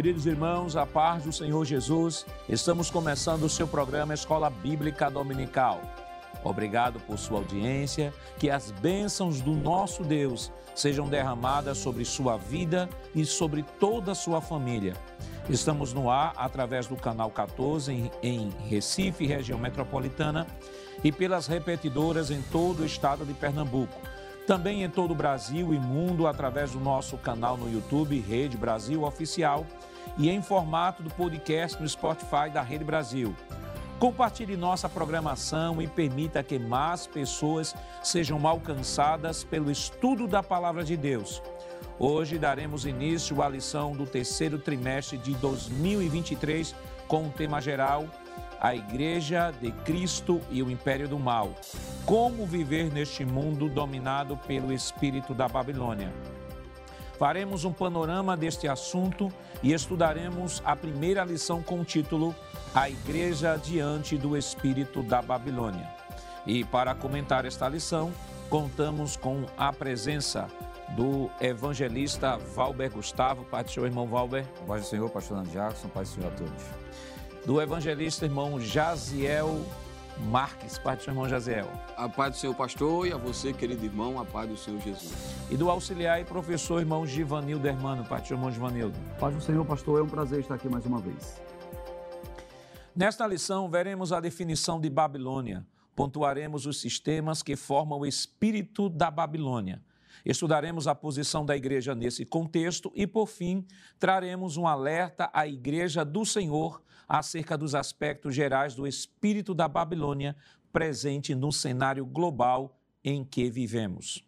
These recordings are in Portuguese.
Queridos irmãos, a paz do Senhor Jesus, estamos começando o seu programa Escola Bíblica Dominical. Obrigado por sua audiência, que as bênçãos do nosso Deus sejam derramadas sobre sua vida e sobre toda a sua família. Estamos no ar através do canal 14 em, em Recife, região metropolitana, e pelas repetidoras em todo o estado de Pernambuco. Também em todo o Brasil e mundo através do nosso canal no YouTube, Rede Brasil Oficial, e em formato do podcast no Spotify da Rede Brasil. Compartilhe nossa programação e permita que mais pessoas sejam alcançadas pelo estudo da Palavra de Deus. Hoje daremos início à lição do terceiro trimestre de 2023 com o tema geral A Igreja de Cristo e o Império do Mal. Como viver neste mundo dominado pelo espírito da Babilônia. Faremos um panorama deste assunto e estudaremos a primeira lição com o título A Igreja diante do Espírito da Babilônia. E para comentar esta lição, contamos com a presença do evangelista Valber Gustavo. Pai do Senhor, irmão Valber. Paz do Senhor, pastor Jackson. Paz do Senhor a todos. Do evangelista irmão Jaziel Marques, Pai do seu irmão Jaziel. A paz do Senhor, pastor, e a você, querido irmão, a paz do Senhor Jesus. E do auxiliar e professor irmão Givanildo Hermano, Pai do seu irmão Givanildo. Paz do Senhor, pastor, é um prazer estar aqui mais uma vez. Nesta lição, veremos a definição de Babilônia. Pontuaremos os sistemas que formam o espírito da Babilônia. Estudaremos a posição da igreja nesse contexto e, por fim, traremos um alerta à igreja do Senhor acerca dos aspectos gerais do espírito da Babilônia presente no cenário global em que vivemos.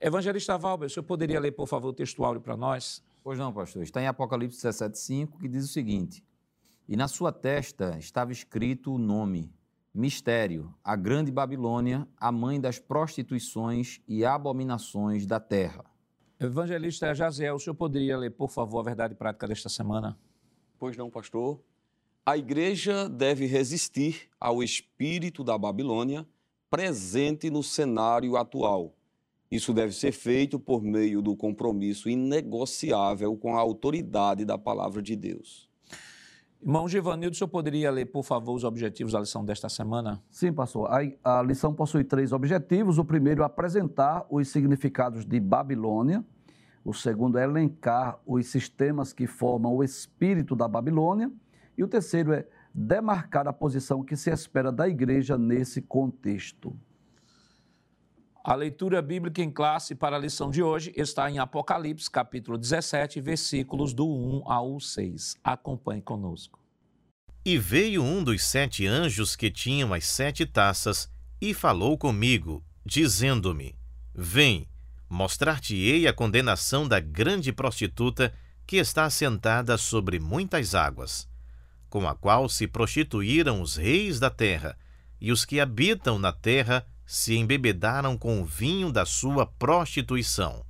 Evangelista Valber, o senhor poderia ler, por favor, o textuário para nós? Pois não, pastor. Está em Apocalipse 17,5, que diz o seguinte: E na sua testa estava escrito o nome, Mistério, a grande Babilônia, a mãe das prostituições e abominações da terra. Evangelista Jaziel, o senhor poderia ler, por favor, a verdade prática desta semana? Pois não, pastor. A igreja deve resistir ao espírito da Babilônia presente no cenário atual. Isso deve ser feito por meio do compromisso inegociável com a autoridade da palavra de Deus. Irmão Givanildo, o senhor poderia ler, por favor, os objetivos da lição desta semana? Sim, pastor. A, a lição possui três objetivos. O primeiro, apresentar os significados de Babilônia. O segundo é elencar os sistemas que formam o espírito da Babilônia. E o terceiro é demarcar a posição que se espera da igreja nesse contexto. A leitura bíblica em classe para a lição de hoje está em Apocalipse, capítulo 17, versículos do 1 ao 6. Acompanhe conosco. E veio um dos sete anjos que tinham as sete taças e falou comigo, dizendo-me: Vem mostrar-te-ei a condenação da grande prostituta que está assentada sobre muitas águas, com a qual se prostituíram os reis da terra, e os que habitam na terra se embebedaram com o vinho da sua prostituição.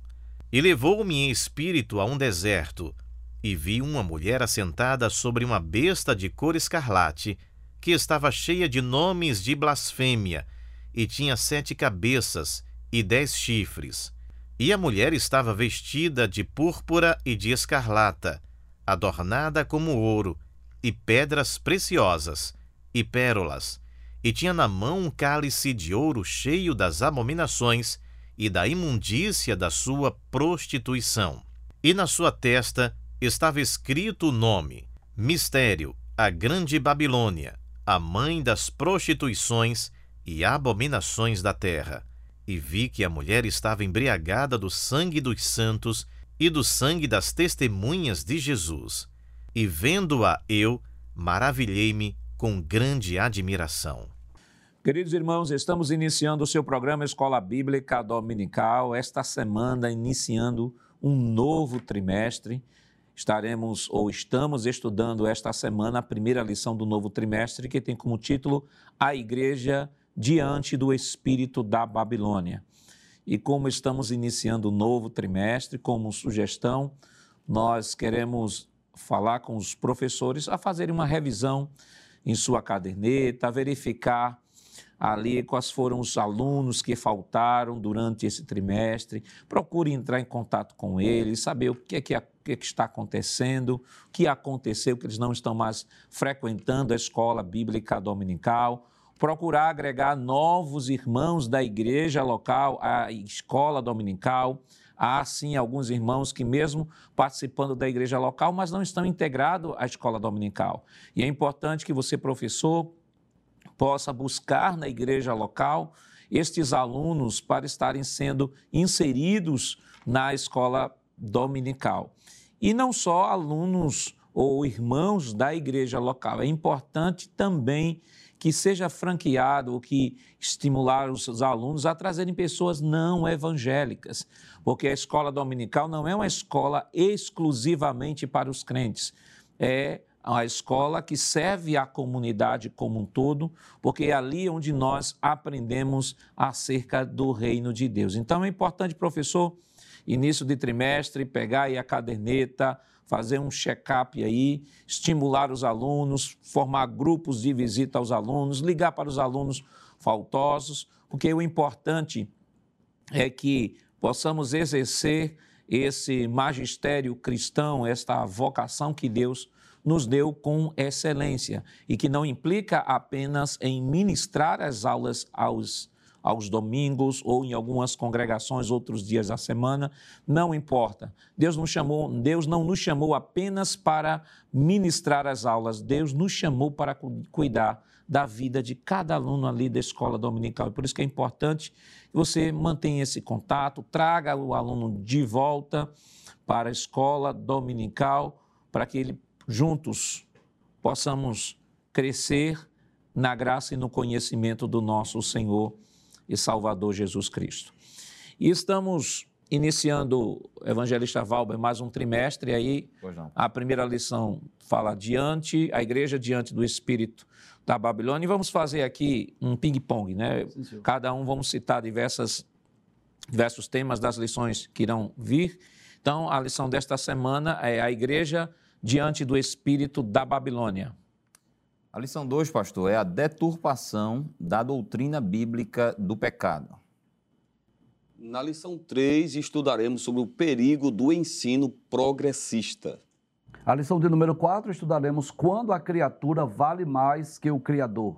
E levou-me em espírito a um deserto, e vi uma mulher assentada sobre uma besta de cor escarlate, que estava cheia de nomes de blasfêmia, e tinha sete cabeças e dez chifres e a mulher estava vestida de púrpura e de escarlata, adornada como ouro, e pedras preciosas, e pérolas, e tinha na mão um cálice de ouro cheio das abominações e da imundícia da sua prostituição. E na sua testa estava escrito o nome: Mistério, a Grande Babilônia, a mãe das prostituições e abominações da terra e vi que a mulher estava embriagada do sangue dos santos e do sangue das testemunhas de Jesus. E vendo-a eu, maravilhei-me com grande admiração. Queridos irmãos, estamos iniciando o seu programa Escola Bíblica Dominical, esta semana iniciando um novo trimestre. Estaremos ou estamos estudando esta semana a primeira lição do novo trimestre, que tem como título A Igreja diante do espírito da Babilônia. E como estamos iniciando o novo trimestre, como sugestão, nós queremos falar com os professores a fazerem uma revisão em sua caderneta, a verificar ali quais foram os alunos que faltaram durante esse trimestre. Procure entrar em contato com eles, saber o que é que, o que, é que está acontecendo, o que aconteceu, que eles não estão mais frequentando a escola bíblica dominical. Procurar agregar novos irmãos da igreja local à escola dominical. Há sim alguns irmãos que, mesmo participando da igreja local, mas não estão integrados à escola dominical. E é importante que você, professor, possa buscar na igreja local estes alunos para estarem sendo inseridos na escola dominical. E não só alunos ou irmãos da igreja local, é importante também que seja franqueado ou que estimular os alunos a trazerem pessoas não evangélicas, porque a escola dominical não é uma escola exclusivamente para os crentes, é a escola que serve à comunidade como um todo, porque é ali onde nós aprendemos acerca do reino de Deus. Então é importante, professor, início de trimestre, pegar aí a caderneta, fazer um check-up aí, estimular os alunos, formar grupos de visita aos alunos, ligar para os alunos faltosos, porque o importante é que possamos exercer esse magistério cristão, esta vocação que Deus nos deu com excelência e que não implica apenas em ministrar as aulas aos, aos domingos ou em algumas congregações outros dias da semana, não importa. Deus nos chamou, Deus não nos chamou apenas para ministrar as aulas, Deus nos chamou para cuidar da vida de cada aluno ali da escola dominical. E por isso que é importante que você mantenha esse contato, traga o aluno de volta para a escola dominical, para que ele juntos possamos crescer na graça e no conhecimento do nosso Senhor e Salvador Jesus Cristo. E estamos iniciando, Evangelista Valber, mais um trimestre, aí a primeira lição fala diante, a igreja diante do Espírito da Babilônia, e vamos fazer aqui um ping-pong, né? Sim, Cada um vamos citar diversas, diversos temas das lições que irão vir. Então, a lição desta semana é a igreja diante do espírito da Babilônia? A lição 2, pastor, é a deturpação da doutrina bíblica do pecado. Na lição 3, estudaremos sobre o perigo do ensino progressista. A lição de número 4, estudaremos quando a criatura vale mais que o Criador.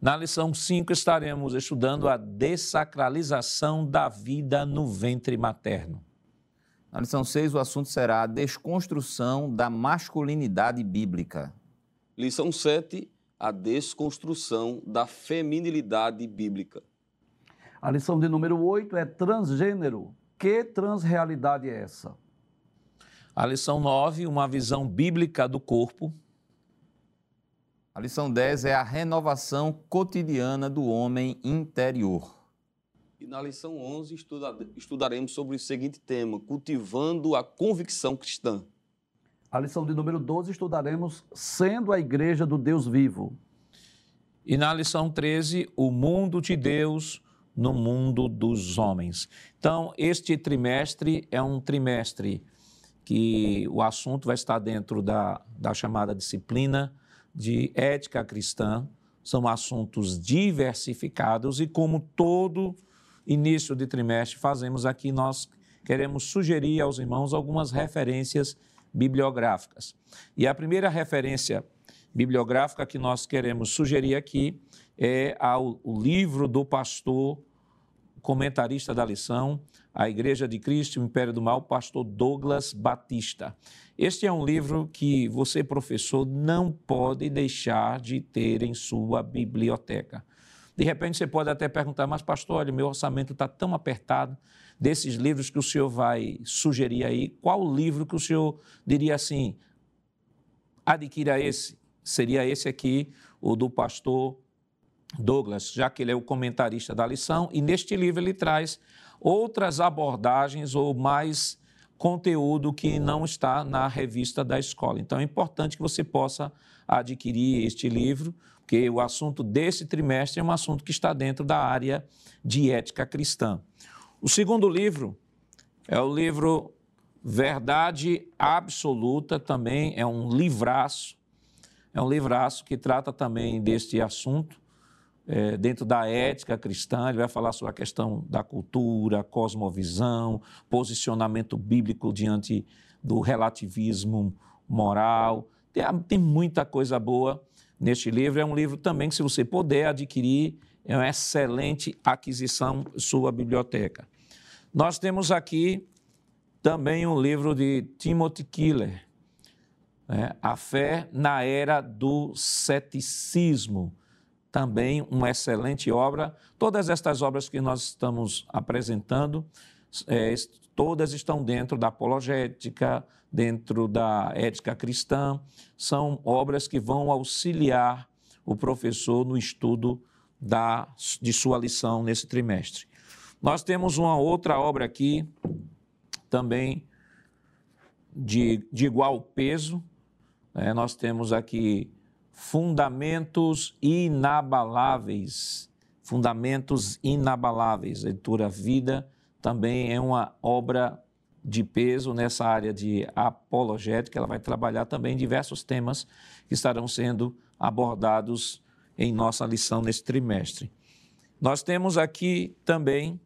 Na lição 5, estaremos estudando a dessacralização da vida no ventre materno. Na lição 6, o assunto será a desconstrução da masculinidade bíblica. Lição 7, a desconstrução da feminilidade bíblica. A lição de número 8 é transgênero. Que transrealidade é essa? A lição 9, uma visão bíblica do corpo. A lição 10 é a renovação cotidiana do homem interior. E na lição 11 estuda, estudaremos sobre o seguinte tema: cultivando a convicção cristã. A lição de número 12 estudaremos sendo a igreja do Deus vivo. E na lição 13, o mundo de Deus no mundo dos homens. Então, este trimestre é um trimestre que o assunto vai estar dentro da, da chamada disciplina de ética cristã. São assuntos diversificados e, como todo início de trimestre fazemos aqui, nós queremos sugerir aos irmãos algumas referências bibliográficas. E a primeira referência bibliográfica que nós queremos sugerir aqui é ao, livro do pastor, comentarista da lição, A Igreja de Cristo, o Império do Mal, pastor Douglas Batista. Este é um livro que você, professor, não pode deixar de ter em sua biblioteca. De repente você pode até perguntar, mas pastor, olha, meu orçamento está tão apertado, desses livros que o senhor vai sugerir aí, qual livro que o senhor diria assim, adquira esse? Seria esse aqui, o do pastor Douglas, já que ele é o comentarista da lição, e neste livro ele traz outras abordagens ou mais conteúdo que não está na revista da escola. Então é importante que você possa adquirir este livro, porque o assunto desse trimestre é um assunto que está dentro da área de ética cristã. O segundo livro é o livro Verdade Absoluta, também é um livraço, é um livraço que trata também deste assunto. é, dentro da ética cristã, ele vai falar sobre a questão da cultura, cosmovisão, posicionamento bíblico diante do relativismo moral. Tem, tem muita coisa boa neste livro. É um livro também que, se você puder adquirir, é uma excelente aquisição sua biblioteca. Nós temos aqui também um livro de Timothy Keller, né? A Fé na Era do Ceticismo. Também uma excelente obra. Todas estas obras que nós estamos apresentando, é, todas estão dentro da apologética, dentro da ética cristã, são obras que vão auxiliar o professor no estudo da, de sua lição nesse trimestre. Nós temos uma outra obra aqui, também de, de igual peso. É, nós temos aqui Fundamentos Inabaláveis. Fundamentos Inabaláveis. Leitura Vida também é uma obra de peso nessa área de apologética. Ela vai trabalhar também diversos temas que estarão sendo abordados em nossa lição nesse trimestre. Nós temos aqui também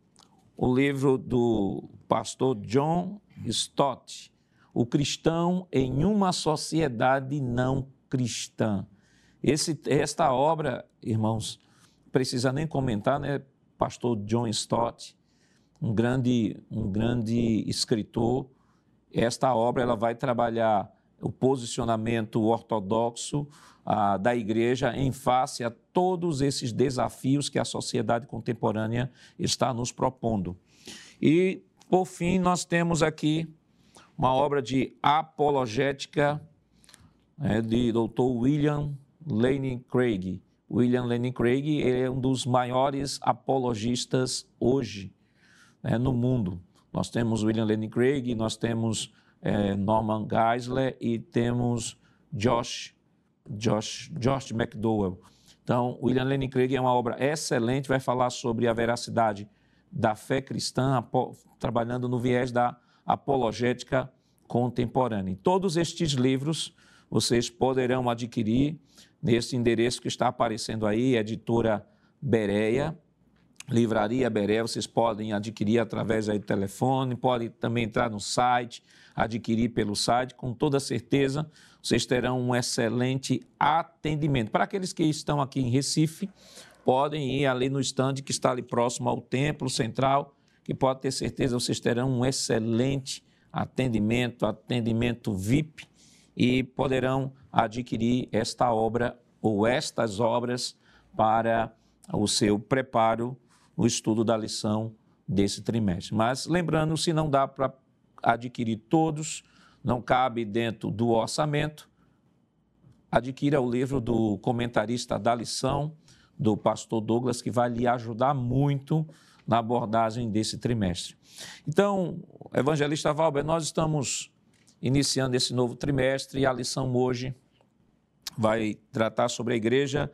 o livro do pastor John Stott, O Cristão em uma Sociedade Não Cristã. Esse, esta obra, irmãos, precisa nem comentar, né? Pastor John Stott, um grande, um grande escritor. Esta obra ela vai trabalhar o posicionamento ortodoxo ah, da igreja em face a todos esses desafios que a sociedade contemporânea está nos propondo. E, por fim, nós temos aqui uma obra de apologética é, de Dr. William Lane Craig. William Lane Craig é um dos maiores apologistas hoje né, no mundo. Nós temos William Lane Craig, nós temos é, Norman Geisler e temos Josh, Josh, Josh McDowell. Então, William Lane Craig é uma obra excelente, vai falar sobre a veracidade da fé cristã, trabalhando no viés da apologética contemporânea. Todos estes livros vocês poderão adquirir nesse endereço que está aparecendo aí, editora Bereia, Livraria Bereia, vocês podem adquirir através aí do telefone, podem também entrar no site, adquirir pelo site, com toda certeza vocês terão um excelente atendimento. Para aqueles que estão aqui em Recife, podem ir ali no estande que está ali próximo ao Templo Central, que pode ter certeza vocês terão um excelente atendimento, atendimento VIP, e poderão adquirir esta obra ou estas obras para o seu preparo no estudo da lição desse trimestre. Mas lembrando, se não dá para adquirir todos, não cabe dentro do orçamento, adquira o livro do comentarista da lição, do pastor Douglas, que vai lhe ajudar muito na abordagem desse trimestre. Então, evangelista Valber, nós estamos iniciando esse novo trimestre e a lição hoje vai tratar sobre a igreja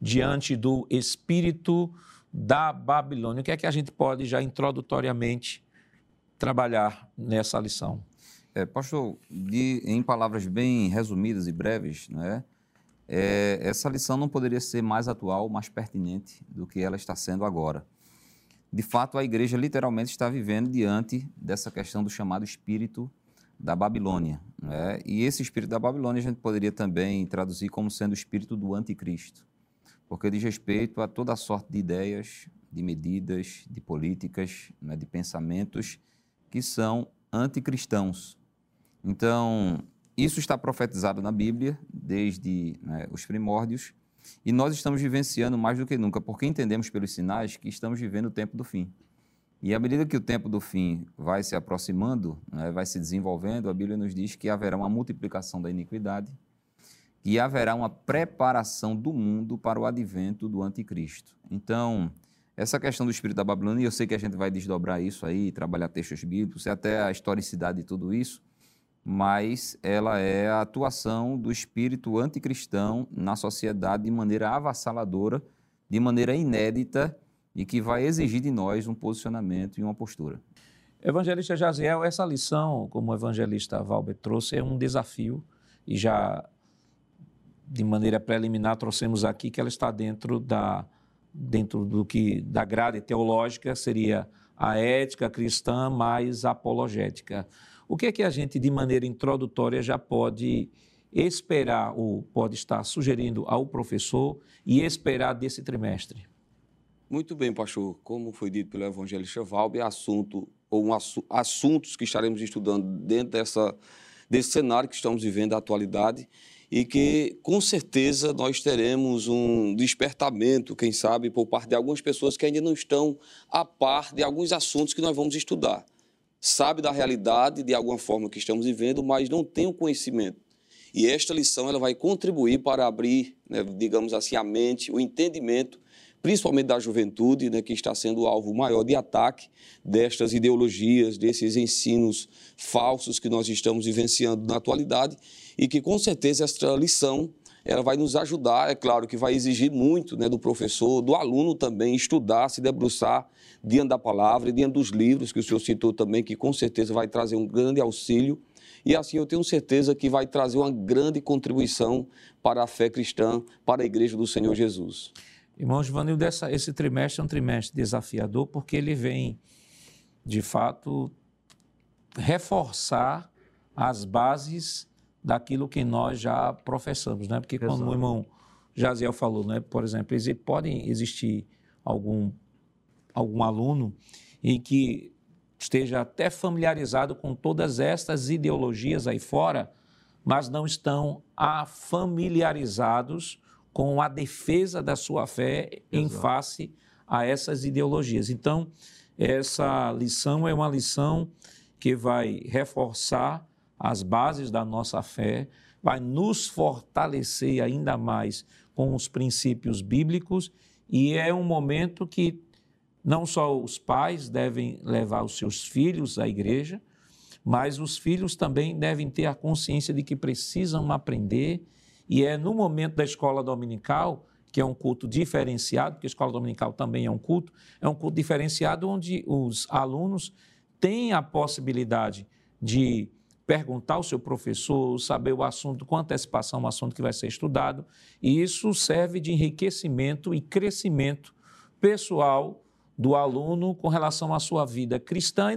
diante do espírito da Babilônia. O que é que a gente pode já introdutoriamente trabalhar nessa lição? É, pastor, de, em palavras bem resumidas e breves, né, é, essa lição não poderia ser mais atual, mais pertinente do que ela está sendo agora. De fato, a igreja literalmente está vivendo diante dessa questão do chamado espírito da Babilônia. Né? E esse espírito da Babilônia a gente poderia também traduzir como sendo o espírito do anticristo, porque diz respeito a toda sorte de ideias, de medidas, de políticas, né, de pensamentos que são anticristãos. Então, isso está profetizado na Bíblia desde né, os primórdios e nós estamos vivenciando mais do que nunca, porque entendemos pelos sinais que estamos vivendo o tempo do fim. E à medida que o tempo do fim vai se aproximando, né, vai se desenvolvendo, a Bíblia nos diz que haverá uma multiplicação da iniquidade e haverá uma preparação do mundo para o advento do anticristo. Então, essa questão do espírito da Babilônia, eu sei que a gente vai desdobrar isso aí, trabalhar textos bíblicos, até a historicidade de tudo isso, mas ela é a atuação do espírito anticristão na sociedade de maneira avassaladora, de maneira inédita e que vai exigir de nós um posicionamento e uma postura. Evangelista Jaziel, essa lição, como o evangelista Valber trouxe, é um desafio e já de maneira preliminar trouxemos aqui que ela está dentro da dentro do que da grade teológica seria a ética cristã mais apologética. O que é que a gente, de maneira introdutória, já pode esperar ou pode estar sugerindo ao professor e esperar desse trimestre? Muito bem, pastor. Como foi dito pelo evangelista Valber, assunto ou um assu assuntos que estaremos estudando dentro dessa, desse cenário que estamos vivendo da atualidade e que com certeza nós teremos um despertamento, quem sabe, por parte de algumas pessoas que ainda não estão a par de alguns assuntos que nós vamos estudar. Sabe da realidade de alguma forma que estamos vivendo, mas não tem o conhecimento. E esta lição ela vai contribuir para abrir, né, digamos assim, a mente, o entendimento principalmente da juventude, né, que está sendo o alvo maior de ataque destas ideologias, desses ensinos falsos que nós estamos vivenciando na atualidade e que com certeza esta lição ela vai nos ajudar, é claro que vai exigir muito né, do professor, do aluno também, estudar, se debruçar diante da palavra e diante dos livros que o senhor citou também, que com certeza vai trazer um grande auxílio. E assim eu tenho certeza que vai trazer uma grande contribuição para a fé cristã, para a igreja do Senhor Jesus. Irmão Givanildo, esse trimestre é um trimestre desafiador porque ele vem, de fato, reforçar as bases daquilo que nós já professamos, né? Porque Exato. como o irmão Jaziel falou, né? Por exemplo, podem existir algum, algum aluno em que esteja até familiarizado com todas estas ideologias aí fora, mas não estão familiarizados com a defesa da sua fé Exato. em face a essas ideologias. Então, essa lição é uma lição que vai reforçar as bases da nossa fé, vai nos fortalecer ainda mais com os princípios bíblicos e é um momento que não só os pais devem levar os seus filhos à igreja, mas os filhos também devem ter a consciência de que precisam aprender e é no momento da escola dominical, que é um culto diferenciado, porque a escola dominical também é um culto, é um culto diferenciado onde os alunos têm a possibilidade de perguntar ao seu professor, saber o assunto com antecipação, o assunto que vai ser estudado, e isso serve de enriquecimento e crescimento pessoal do aluno com relação à sua vida cristã e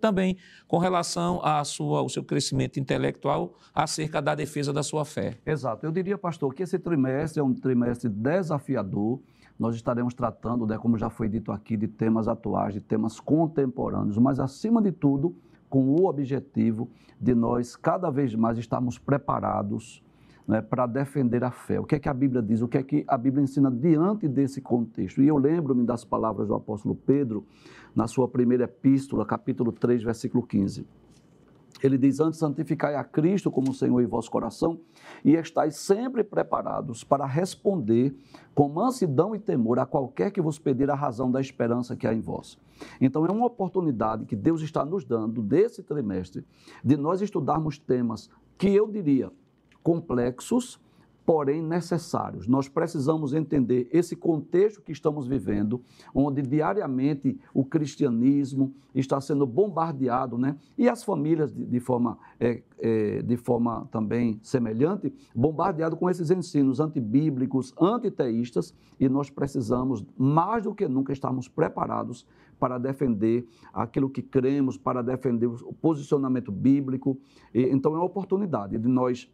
também com relação à sua, ao seu crescimento intelectual acerca da defesa da sua fé. Exato. Eu diria, pastor, que esse trimestre é um trimestre desafiador. Nós estaremos tratando, né, como já foi dito aqui, de temas atuais, de temas contemporâneos, mas acima de tudo, com o objetivo de nós cada vez mais estarmos preparados né, para defender a fé. O que é que a Bíblia diz? O que é que a Bíblia ensina diante desse contexto? E eu lembro-me das palavras do apóstolo Pedro na sua primeira epístola, capítulo 3, versículo 15. Ele diz: Antes santificai a Cristo como Senhor em vosso coração, e estáis sempre preparados para responder com mansidão e temor a qualquer que vos pedir a razão da esperança que há em vós. Então, é uma oportunidade que Deus está nos dando desse trimestre de nós estudarmos temas que eu diria complexos, porém necessários. Nós precisamos entender esse contexto que estamos vivendo, onde diariamente o cristianismo está sendo bombardeado, né? E as famílias de, de forma, é, é, de forma também semelhante, bombardeado com esses ensinos antibíblicos, antiteístas, e nós precisamos mais do que nunca estarmos preparados para defender aquilo que cremos, para defender o posicionamento bíblico. E, então é uma oportunidade de nós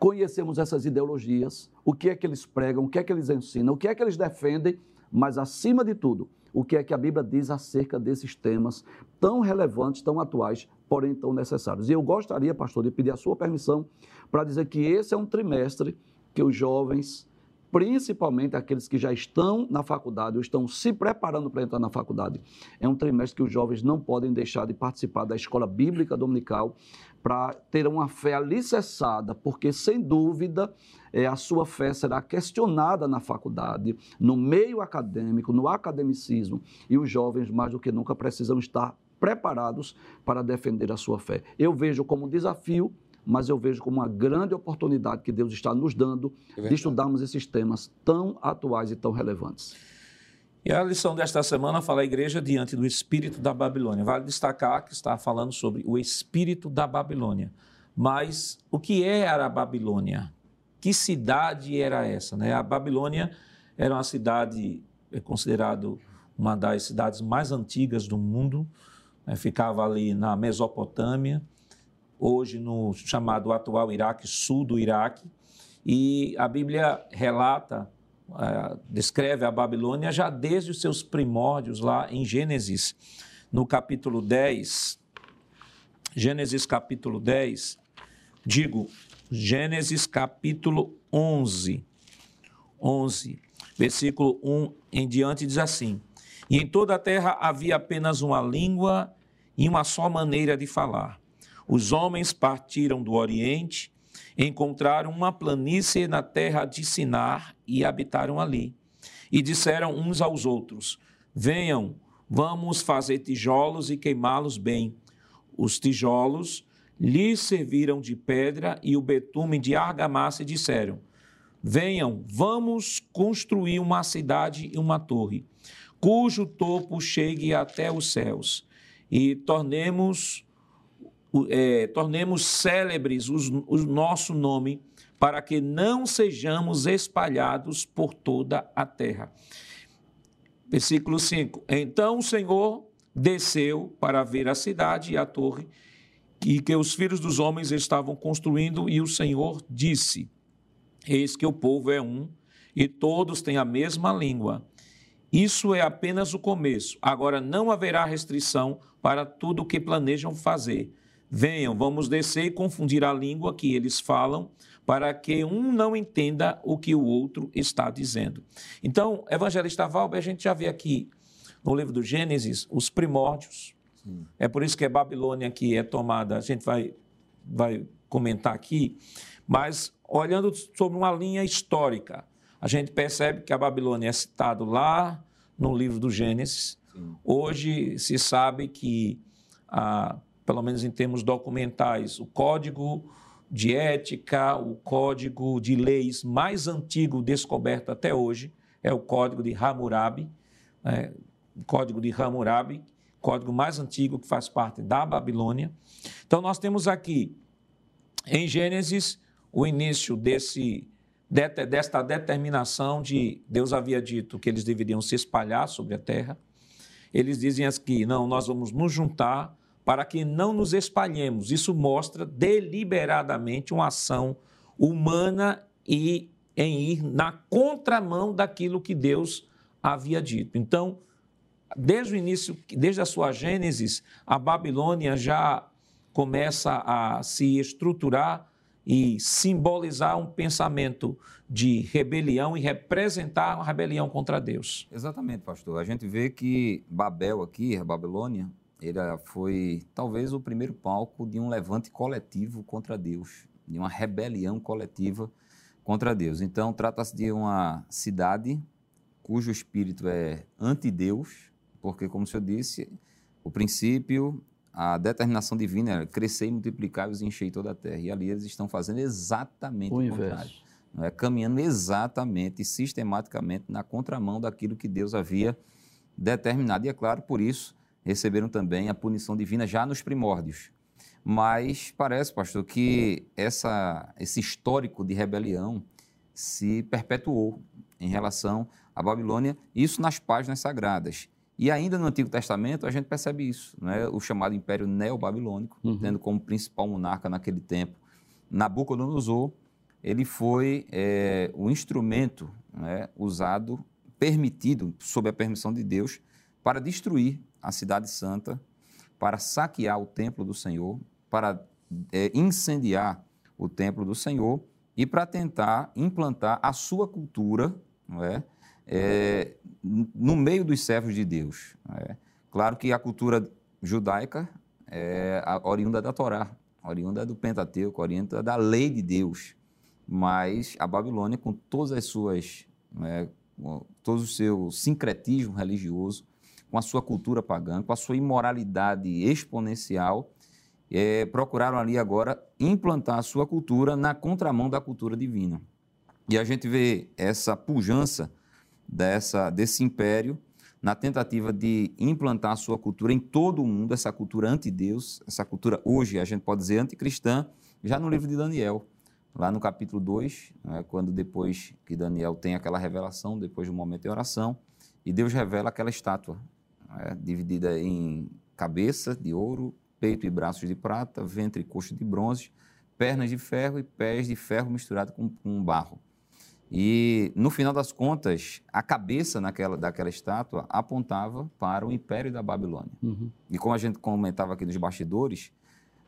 conhecemos essas ideologias, o que é que eles pregam, o que é que eles ensinam, o que é que eles defendem, mas acima de tudo, o que é que a Bíblia diz acerca desses temas tão relevantes, tão atuais, porém tão necessários. E eu gostaria, pastor, de pedir a sua permissão para dizer que esse é um trimestre que os jovens principalmente aqueles que já estão na faculdade ou estão se preparando para entrar na faculdade. É um trimestre que os jovens não podem deixar de participar da escola bíblica dominical para ter uma fé alicerçada, porque sem dúvida é, a sua fé será questionada na faculdade, no meio acadêmico, no academicismo, e os jovens mais do que nunca precisam estar preparados para defender a sua fé. Eu vejo como desafio mas eu vejo como uma grande oportunidade que Deus está nos dando é de estudarmos esses temas tão atuais e tão relevantes. E a lição desta semana fala a igreja diante do espírito da Babilônia. Vale destacar que está falando sobre o espírito da Babilônia. Mas o que era a Babilônia? Que cidade era essa? Né? A Babilônia era uma cidade é considerado uma das cidades mais antigas do mundo, né, ficava ali na Mesopotâmia, hoje no chamado atual Iraque, sul do Iraque, e a Bíblia relata, é, descreve a Babilônia já desde os seus primórdios, lá em Gênesis, no capítulo 10. Gênesis capítulo 10, digo, Gênesis capítulo 11, 11, versículo 1 em diante, diz assim: E em toda a terra havia apenas uma língua e uma só maneira de falar. Os homens partiram do Oriente, encontraram uma planície na terra de Sinar e habitaram ali. E disseram uns aos outros: Venham, vamos fazer tijolos e queimá-los bem. Os tijolos lhes serviram de pedra e o betume de argamassa e disseram: Venham, vamos construir uma cidade e uma torre, cujo topo chegue até os céus, e tornemos, é, tornemos célebres o nosso nome, para que não sejamos espalhados por toda a terra. Versículo 5: Então o Senhor desceu para ver a cidade e a torre e que os filhos dos homens estavam construindo, e o Senhor disse: Eis que o povo é um e todos têm a mesma língua. Isso é apenas o começo. Agora não haverá restrição para tudo o que planejam fazer. Venham, vamos descer e confundir a língua que eles falam, para que um não entenda o que o outro está dizendo. Então, evangelista Valber, a gente já vê aqui no livro do Gênesis os primórdios. Sim. É por isso que a Babilônia aqui é tomada, a gente vai, vai comentar aqui, mas olhando sobre uma linha histórica, a gente percebe que a Babilônia é citado lá no livro do Gênesis. Sim. Hoje se sabe que, ah, pelo menos em termos documentais, o código de ética, o código de leis mais antigo descoberto até hoje é o código de Hammurabi, né? o código de Hammurabi, código mais antigo que faz parte da Babilônia. Então nós temos aqui em Gênesis o início desse, desta determinação de Deus havia dito que eles deveriam se espalhar sobre a terra. Eles dizem aqui: não, nós vamos nos juntar para que não nos espalhemos. Isso mostra deliberadamente uma ação humana e em ir na contramão daquilo que Deus havia dito. Então, desde o início, desde a sua Gênesis, a Babilônia já começa a se estruturar e simbolizar um pensamento de rebelião e representar uma rebelião contra Deus. Exatamente, pastor. A gente vê que Babel aqui, a Babilônia, ele foi talvez o primeiro palco de um levante coletivo contra Deus, de uma rebelião coletiva contra Deus. Então, trata-se de uma cidade cujo espírito é anti-Deus, porque, como o senhor disse, o princípio a determinação divina era crescer e multiplicar e os encher toda a terra. E ali eles estão fazendo exatamente o, o contrário. Não é? Caminhando exatamente sistematicamente na contramão daquilo que Deus havia determinado. E é claro, por isso, receberam também a punição divina já nos primórdios. Mas parece, pastor, que essa, esse histórico de rebelião se perpetuou em relação à Babilônia, isso nas páginas sagradas. E ainda no Antigo Testamento a gente percebe isso, né? o chamado Império Neobabilônico, uhum. tendo como principal monarca naquele tempo Nabucodonosor, ele foi é, o instrumento né, usado, permitido, sob a permissão de Deus, para destruir a Cidade Santa, para saquear o templo do Senhor, para é, incendiar o templo do Senhor e para tentar implantar a sua cultura, não é? é, no meio dos servos de Deus. É. Claro que a cultura judaica é oriunda da Torá, oriunda do Pentateuco, oriunda da lei de Deus. Mas a Babilônia, com todas as suas, né, todo o seu sincretismo religioso, com a sua cultura pagã, com a sua imoralidade exponencial, é, procuraram ali agora implantar a sua cultura na contramão da cultura divina. E a gente vê essa pujança dessa, desse império na tentativa de implantar a sua cultura em todo o mundo, essa cultura anti-Deus, essa cultura hoje, a gente pode dizer, anticristã, já no livro de Daniel, lá no capítulo 2, né, quando depois que Daniel tem aquela revelação, depois de um momento de oração, e Deus revela aquela estátua, né, dividida em cabeça de ouro, peito e braços de prata, ventre e coxa de bronze, pernas de ferro e pés de ferro misturado com, com barro. E, no final das contas, a cabeça naquela, daquela estátua apontava para o Império da Babilônia. Uhum. E como a gente comentava aqui nos bastidores,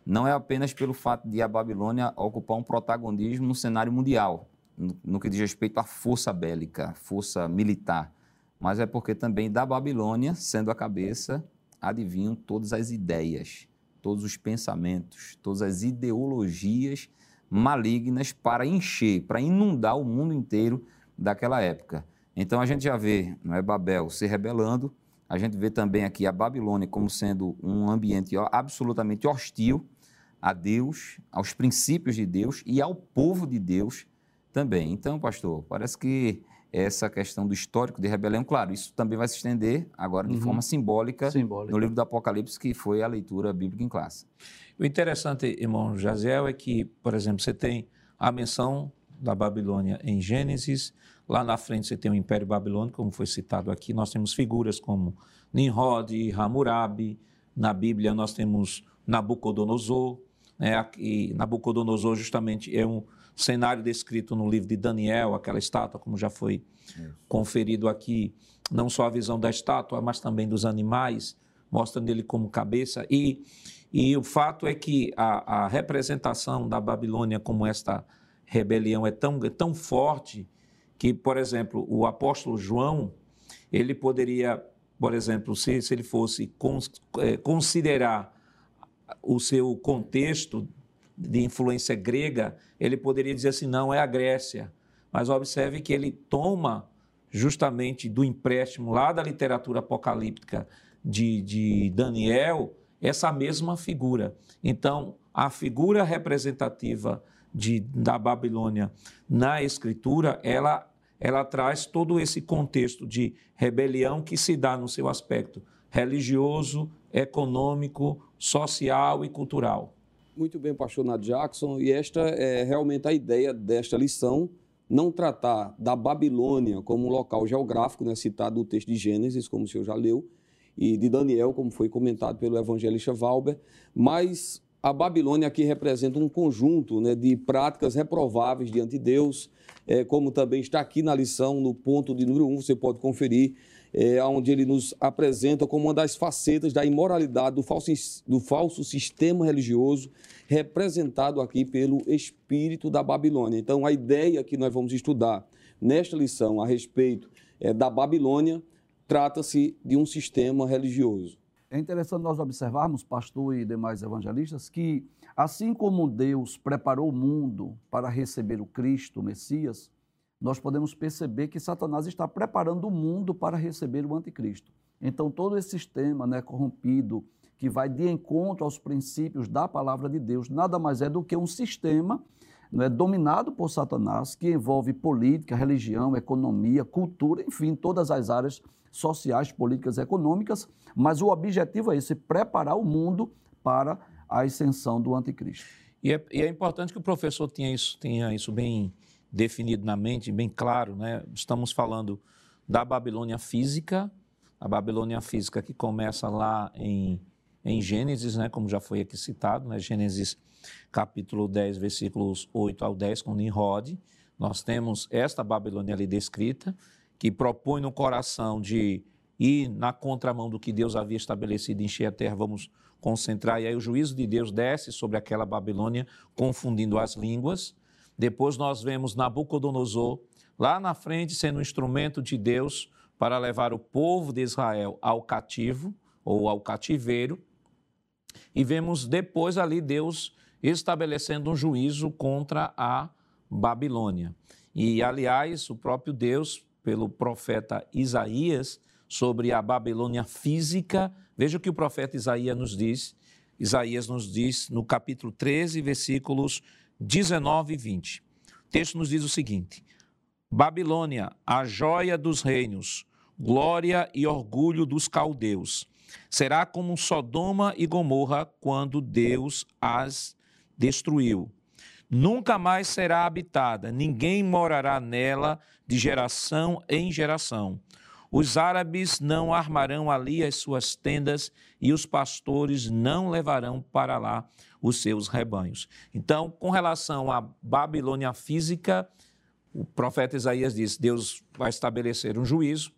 não é apenas pelo fato de a Babilônia ocupar um protagonismo no cenário mundial, no, no que diz respeito à força bélica, força militar, mas é porque também da Babilônia, sendo a cabeça, adivinham todas as ideias, todos os pensamentos, todas as ideologias malignas para encher, para inundar o mundo inteiro daquela época. Então a gente já vê não é, Babel se rebelando, a gente vê também aqui a Babilônia como sendo um ambiente absolutamente hostil a Deus, aos princípios de Deus e ao povo de Deus também. Então, pastor, parece que essa questão do histórico de rebelião, claro, isso também vai se estender agora de uhum. forma simbólica, simbólica, no livro do Apocalipse, que foi a leitura bíblica em classe. O interessante, irmão Jaziel, é que, por exemplo, você tem a menção da Babilônia em Gênesis, lá na frente você tem o Império Babilônico, como foi citado aqui, nós temos figuras como Nimrod, Hammurabi, na Bíblia nós temos Nabucodonosor, né? Aqui, Nabucodonosor justamente é um cenário descrito no livro de Daniel, aquela estátua, como já foi Isso. conferido aqui, não só a visão da estátua, mas também dos animais, mostrando ele como cabeça. E, e o fato é que a, a representação da Babilônia como esta rebelião é tão, é tão forte que, por exemplo, o apóstolo João, ele poderia, por exemplo, se, se ele fosse cons, é, considerar o seu contexto de influência grega, ele poderia dizer assim: não, é a Grécia. Mas observe que ele toma justamente do empréstimo lá da literatura apocalíptica de, de Daniel essa mesma figura. Então, a figura representativa de, da Babilônia na Escritura, ela, ela traz todo esse contexto de rebelião que se dá no seu aspecto religioso, econômico, social e cultural. Muito bem, pastor Nath Jackson, e esta é realmente a ideia desta lição, não tratar da Babilônia como um local geográfico, né, citado no texto de Gênesis, como o senhor já leu, e de Daniel, como foi comentado pelo evangelista Valber, mas a Babilônia aqui representa um conjunto né, de práticas reprováveis diante de Deus, é, como também está aqui na lição, no ponto de número 1, um, você pode conferir, é, onde ele nos apresenta como uma das facetas da imoralidade do falso, do falso sistema religioso representado aqui pelo espírito da Babilônia. Então, a ideia que nós vamos estudar nesta lição a respeito é, da Babilônia trata-se de um sistema religioso. É interessante nós observarmos, pastor e demais evangelistas, que assim como Deus preparou o mundo para receber o Cristo, o Messias, nós podemos perceber que Satanás está preparando o mundo para receber o anticristo. Então, todo esse sistema né, corrompido, que vai de encontro aos princípios da palavra de Deus, nada mais é do que um sistema né, dominado por Satanás, que envolve política, religião, economia, cultura, enfim, todas as áreas sociais, políticas, econômicas, mas o objetivo é esse, preparar o mundo para a ascensão do anticristo. E é, e é importante que o professor tenha isso, tenha isso bem definido na mente, bem claro, né? Estamos falando da Babilônia física, a Babilônia física que começa lá em, em Gênesis, né? Como já foi aqui citado, né? Gênesis capítulo 10, versículos 8 ao 10, com Nimrod. Nós temos esta Babilônia ali descrita, que propõe no coração de ir na contramão do que Deus havia estabelecido, encher a terra, vamos concentrar, e aí o juízo de Deus desce sobre aquela Babilônia, confundindo as línguas. Depois nós vemos Nabucodonosor lá na frente sendo um instrumento de Deus para levar o povo de Israel ao cativo ou ao cativeiro. E vemos depois ali Deus estabelecendo um juízo contra a Babilônia. E, aliás, o próprio Deus, pelo profeta Isaías, sobre a Babilônia física, veja o que o profeta Isaías nos diz. Isaías nos diz no capítulo 13, versículos 19 e 20. O texto nos diz o seguinte: Babilônia, a joia dos reinos, glória e orgulho dos caldeus, será como Sodoma e Gomorra quando Deus as destruiu. Nunca mais será habitada, ninguém morará nela de geração em geração. Os árabes não armarão ali as suas tendas e os pastores não levarão para lá os seus rebanhos. Então, com relação à Babilônia física, o profeta Isaías diz: Deus vai estabelecer um juízo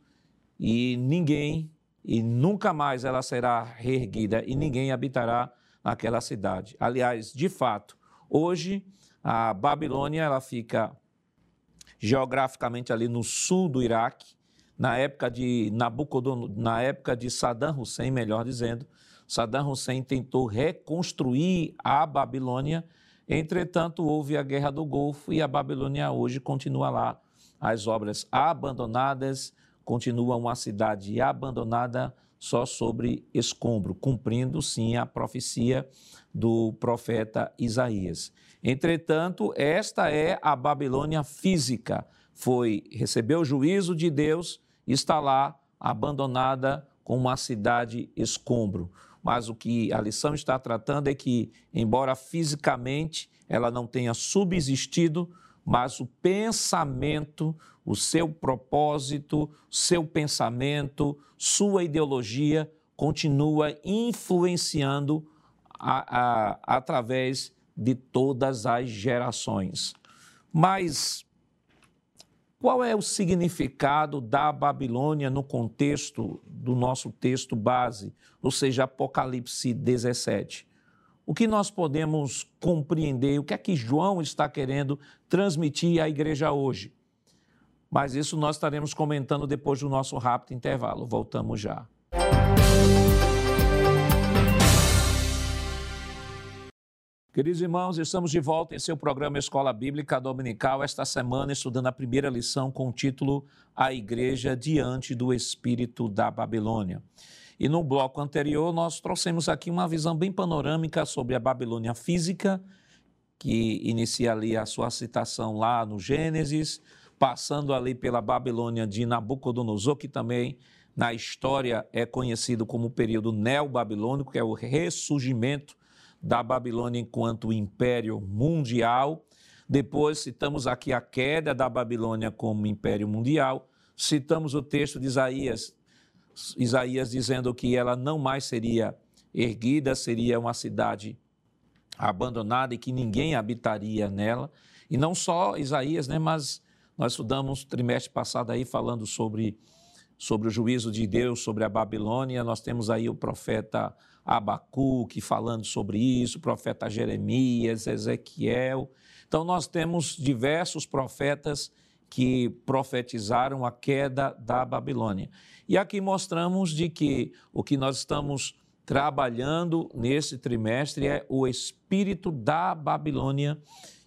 e ninguém, e nunca mais ela será reerguida e ninguém habitará naquela cidade. Aliás, de fato, hoje a Babilônia ela fica geograficamente ali no sul do Iraque na época de Nabucodonosor, na época de Saddam Hussein, melhor dizendo, Saddam Hussein tentou reconstruir a Babilônia. Entretanto, houve a Guerra do Golfo e a Babilônia hoje continua lá. As obras abandonadas, continua uma cidade abandonada só sobre escombro, cumprindo sim a profecia do profeta Isaías. Entretanto, esta é a Babilônia física. Foi recebeu o juízo de Deus está lá abandonada como uma cidade escombro. Mas o que a lição está tratando é que, embora fisicamente ela não tenha subsistido, mas o pensamento, o seu propósito, seu pensamento, sua ideologia continua influenciando a, a, através de todas as gerações. Mas qual é o significado da Babilônia no contexto do nosso texto base, ou seja, Apocalipse 17? O que nós podemos compreender, o que é que João está querendo transmitir à igreja hoje? Mas isso nós estaremos comentando depois do nosso rápido intervalo. Voltamos já. Queridos irmãos, estamos de volta em seu programa Escola Bíblica Dominical, esta semana estudando a primeira lição com o título A Igreja Diante do Espírito da Babilônia. E no bloco anterior, nós trouxemos aqui uma visão bem panorâmica sobre a Babilônia física, que inicia ali a sua citação lá no Gênesis, passando ali pela Babilônia de Nabucodonosor, que também na história é conhecido como o período neo-babilônico, que é o ressurgimento da Babilônia enquanto império mundial. Depois citamos aqui a queda da Babilônia como império mundial. Citamos o texto de Isaías, Isaías dizendo que ela não mais seria erguida, seria uma cidade abandonada e que ninguém habitaria nela. E não só Isaías, né, mas nós estudamos trimestre passado aí falando sobre, sobre o juízo de Deus sobre a Babilônia. Nós temos aí o profeta Abacuque falando sobre isso, profeta Jeremias, Ezequiel. Então, nós temos diversos profetas que profetizaram a queda da Babilônia. E aqui mostramos de que o que nós estamos trabalhando nesse trimestre é o espírito da Babilônia,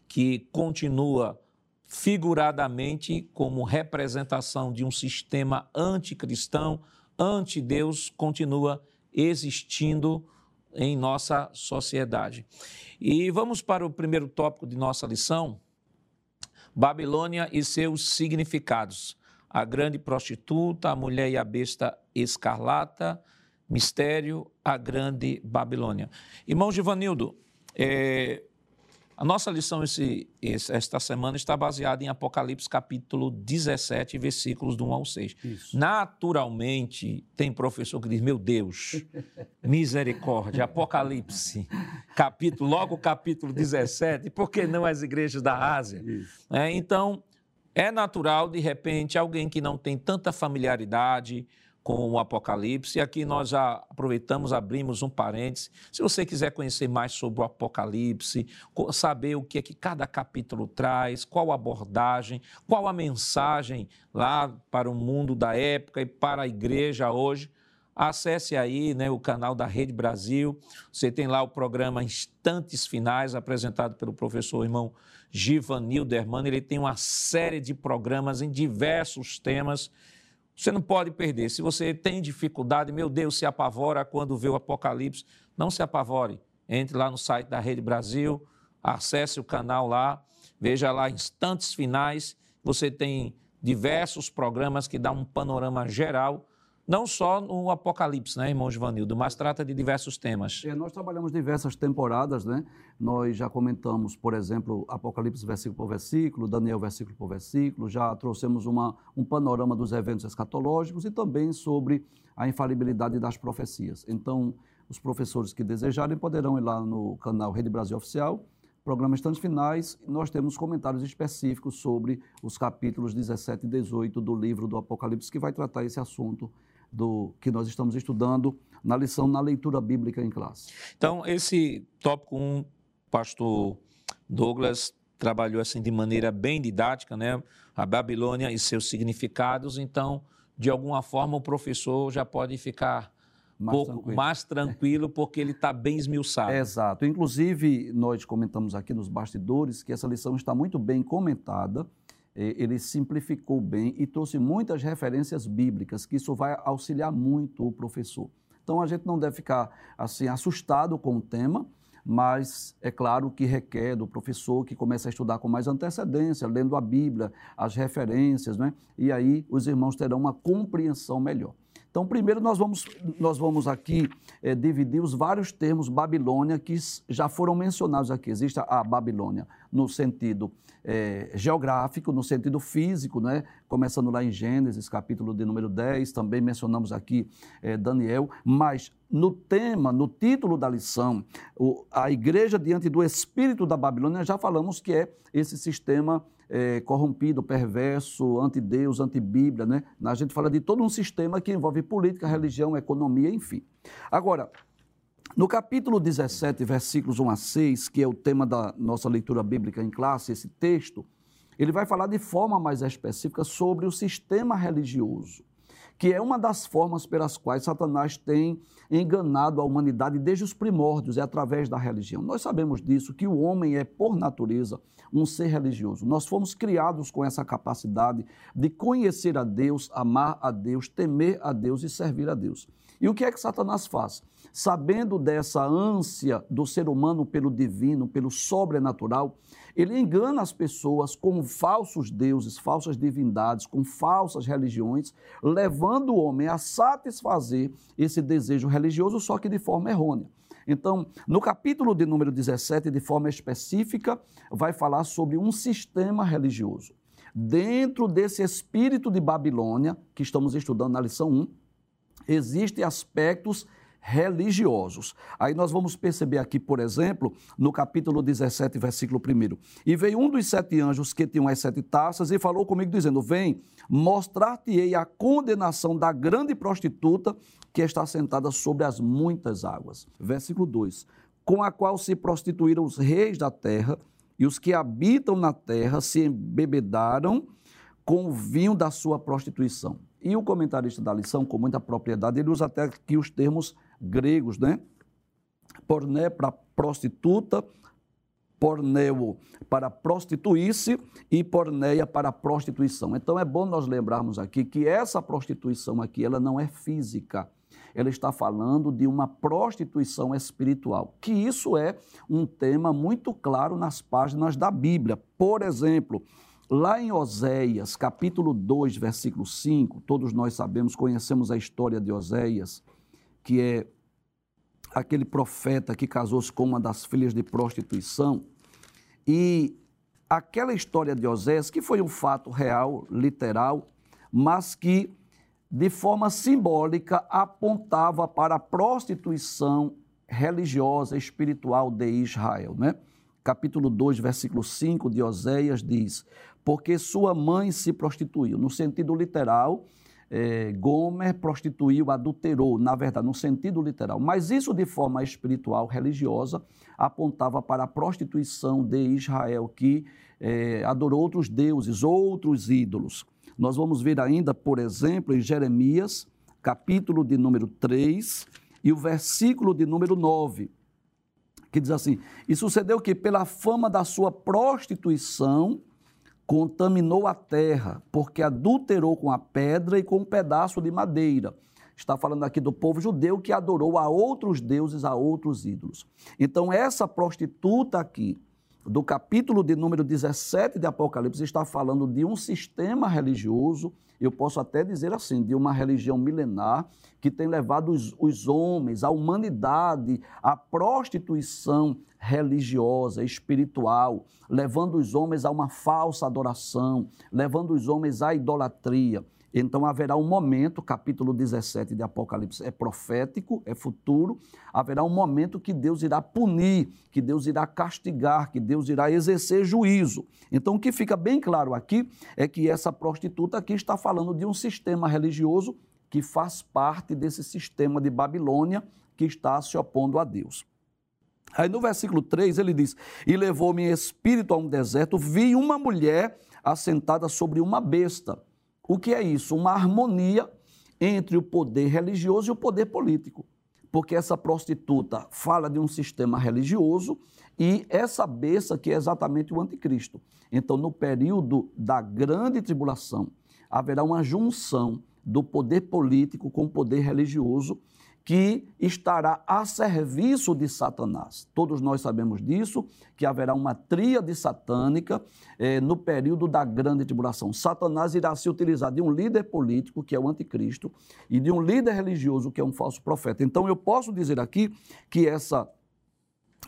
que continua figuradamente como representação de um sistema anticristão, anti-Deus, continua existindo em nossa sociedade. E vamos para o primeiro tópico de nossa lição: Babilônia e seus significados. A grande prostituta, a mulher e a besta escarlata, mistério, a grande Babilônia. Irmão Givanildo, é, a nossa lição esse, esta semana está baseada em Apocalipse capítulo 17, versículos do 1 ao 6. Isso. Naturalmente, tem professor que diz, meu Deus, misericórdia, Apocalipse, capítulo, logo capítulo 17, por que não as igrejas da Ásia? É, então, é natural, de repente, alguém que não tem tanta familiaridade, com o Apocalipse. E aqui nós já aproveitamos, abrimos um parêntese. Se você quiser conhecer mais sobre o Apocalipse, saber o que é que cada capítulo traz, qual a abordagem, qual a mensagem lá para o mundo da época e para a igreja hoje, acesse aí né, o canal da Rede Brasil. Você tem lá o programa Instantes Finais, apresentado pelo professor irmão Givanil Dermano. Ele tem uma série de programas em diversos temas você não pode perder. Se você tem dificuldade, meu Deus, se apavora quando vê o Apocalipse, não se apavore. Entre lá no site da Rede Brasil, acesse o canal lá, veja lá instantes finais. Você tem diversos programas que dão um panorama geral não só no Apocalipse, né, irmão Givanildo, mas trata de diversos temas. É, nós trabalhamos diversas temporadas, né? Nós já comentamos, por exemplo, Apocalipse versículo por versículo, Daniel versículo por versículo, já trouxemos uma, um panorama dos eventos escatológicos e também sobre a infalibilidade das profecias. Então, os professores que desejarem poderão ir lá no canal Rede Brasil Oficial, programa Instantes Finais, nós temos comentários específicos sobre os capítulos 17 e 18 do livro do Apocalipse, que vai tratar esse assunto do que nós estamos estudando na lição na leitura bíblica em classe. Então, esse tópico 1, pastor Douglas trabalhou assim de maneira bem didática, né? A Babilônia e seus significados, então, de alguma forma o professor já pode ficar mais pouco tranquilo. mais tranquilo, porque ele está bem esmiuçado. Exato. Inclusive, nós comentamos aqui nos bastidores que essa lição está muito bem comentada, ele simplificou bem e trouxe muitas referências bíblicas, que isso vai auxiliar muito o professor. Então, a gente não deve ficar assim assustado com o tema, mas é claro que requer do professor que comece a estudar com mais antecedência, lendo a Bíblia, as referências, né? e aí os irmãos terão uma compreensão melhor. Então, primeiro nós vamos, nós vamos aqui é, dividir os vários termos Babilônia que já foram mencionados aqui. Existe a Babilônia no sentido é, geográfico, no sentido físico, né? começando lá em Gênesis, capítulo de número 10, também mencionamos aqui é, Daniel, mas no tema, no título da lição, o, a igreja diante do espírito da Babilônia, já falamos que é esse sistema é, corrompido, perverso, anti-Deus, anti-Bíblia, né? A gente fala de todo um sistema que envolve política, religião, economia, enfim. Agora, no capítulo 17, versículos 1 a 6, que é o tema da nossa leitura bíblica em classe, esse texto, ele vai falar de forma mais específica sobre o sistema religioso que é uma das formas pelas quais Satanás tem enganado a humanidade desde os primórdios, é através da religião. Nós sabemos disso, que o homem é, por natureza, um ser religioso. Nós fomos criados com essa capacidade de conhecer a Deus, amar a Deus, temer a Deus e servir a Deus. E o que é que Satanás faz? Sabendo dessa ânsia do ser humano pelo divino, pelo sobrenatural, ele engana as pessoas com falsos deuses, falsas divindades, com falsas religiões, levando o homem a satisfazer esse desejo religioso, só que de forma errônea. Então, no capítulo de número 17, de forma específica, vai falar sobre um sistema religioso. Dentro desse espírito de Babilônia, que estamos estudando na lição 1, existem aspectos religiosos. Aí nós vamos perceber aqui, por exemplo, no capítulo 17, versículo 1. E veio um dos sete anjos que tinham as sete taças e falou comigo, dizendo: Vem, mostrar-te-ei a condenação da grande prostituta que está sentada sobre as muitas águas. Versículo 2: Com a qual se prostituíram os reis da terra e os que habitam na terra se embebedaram com o vinho da sua prostituição. E o comentarista da lição, com muita propriedade, ele usa até aqui os termos gregos, né? Porné para prostituta, porneu para prostituir-se e porneia para prostituição. Então é bom nós lembrarmos aqui que essa prostituição aqui, ela não é física. Ela está falando de uma prostituição espiritual, que isso é um tema muito claro nas páginas da Bíblia. Por exemplo, Lá em Oséias, capítulo 2, versículo 5, todos nós sabemos, conhecemos a história de Oséias, que é aquele profeta que casou-se com uma das filhas de prostituição. E aquela história de Oséias, que foi um fato real, literal, mas que de forma simbólica apontava para a prostituição religiosa, espiritual de Israel, né? Capítulo 2, versículo 5 de Oséias diz: porque sua mãe se prostituiu. No sentido literal, é, Gomer prostituiu, adulterou, na verdade, no sentido literal. Mas isso, de forma espiritual, religiosa, apontava para a prostituição de Israel, que é, adorou outros deuses, outros ídolos. Nós vamos ver ainda, por exemplo, em Jeremias, capítulo de número 3 e o versículo de número 9, que diz assim: E sucedeu que, pela fama da sua prostituição, contaminou a terra, porque adulterou com a pedra e com um pedaço de madeira. Está falando aqui do povo judeu que adorou a outros deuses, a outros ídolos. Então, essa prostituta aqui, do capítulo de número 17 de Apocalipse está falando de um sistema religioso, eu posso até dizer assim, de uma religião milenar que tem levado os, os homens, a humanidade, à prostituição religiosa, espiritual, levando os homens a uma falsa adoração, levando os homens à idolatria. Então haverá um momento, capítulo 17 de Apocalipse é profético, é futuro, haverá um momento que Deus irá punir, que Deus irá castigar, que Deus irá exercer juízo. Então o que fica bem claro aqui é que essa prostituta aqui está falando de um sistema religioso que faz parte desse sistema de Babilônia que está se opondo a Deus. Aí no versículo 3 ele diz: E levou-me espírito a um deserto, vi uma mulher assentada sobre uma besta o que é isso? Uma harmonia entre o poder religioso e o poder político. Porque essa prostituta fala de um sistema religioso e essa besta que é exatamente o anticristo. Então, no período da grande tribulação, haverá uma junção do poder político com o poder religioso que estará a serviço de Satanás. Todos nós sabemos disso, que haverá uma tríade satânica eh, no período da grande tribulação. Satanás irá se utilizar de um líder político, que é o anticristo, e de um líder religioso, que é um falso profeta. Então eu posso dizer aqui que essa,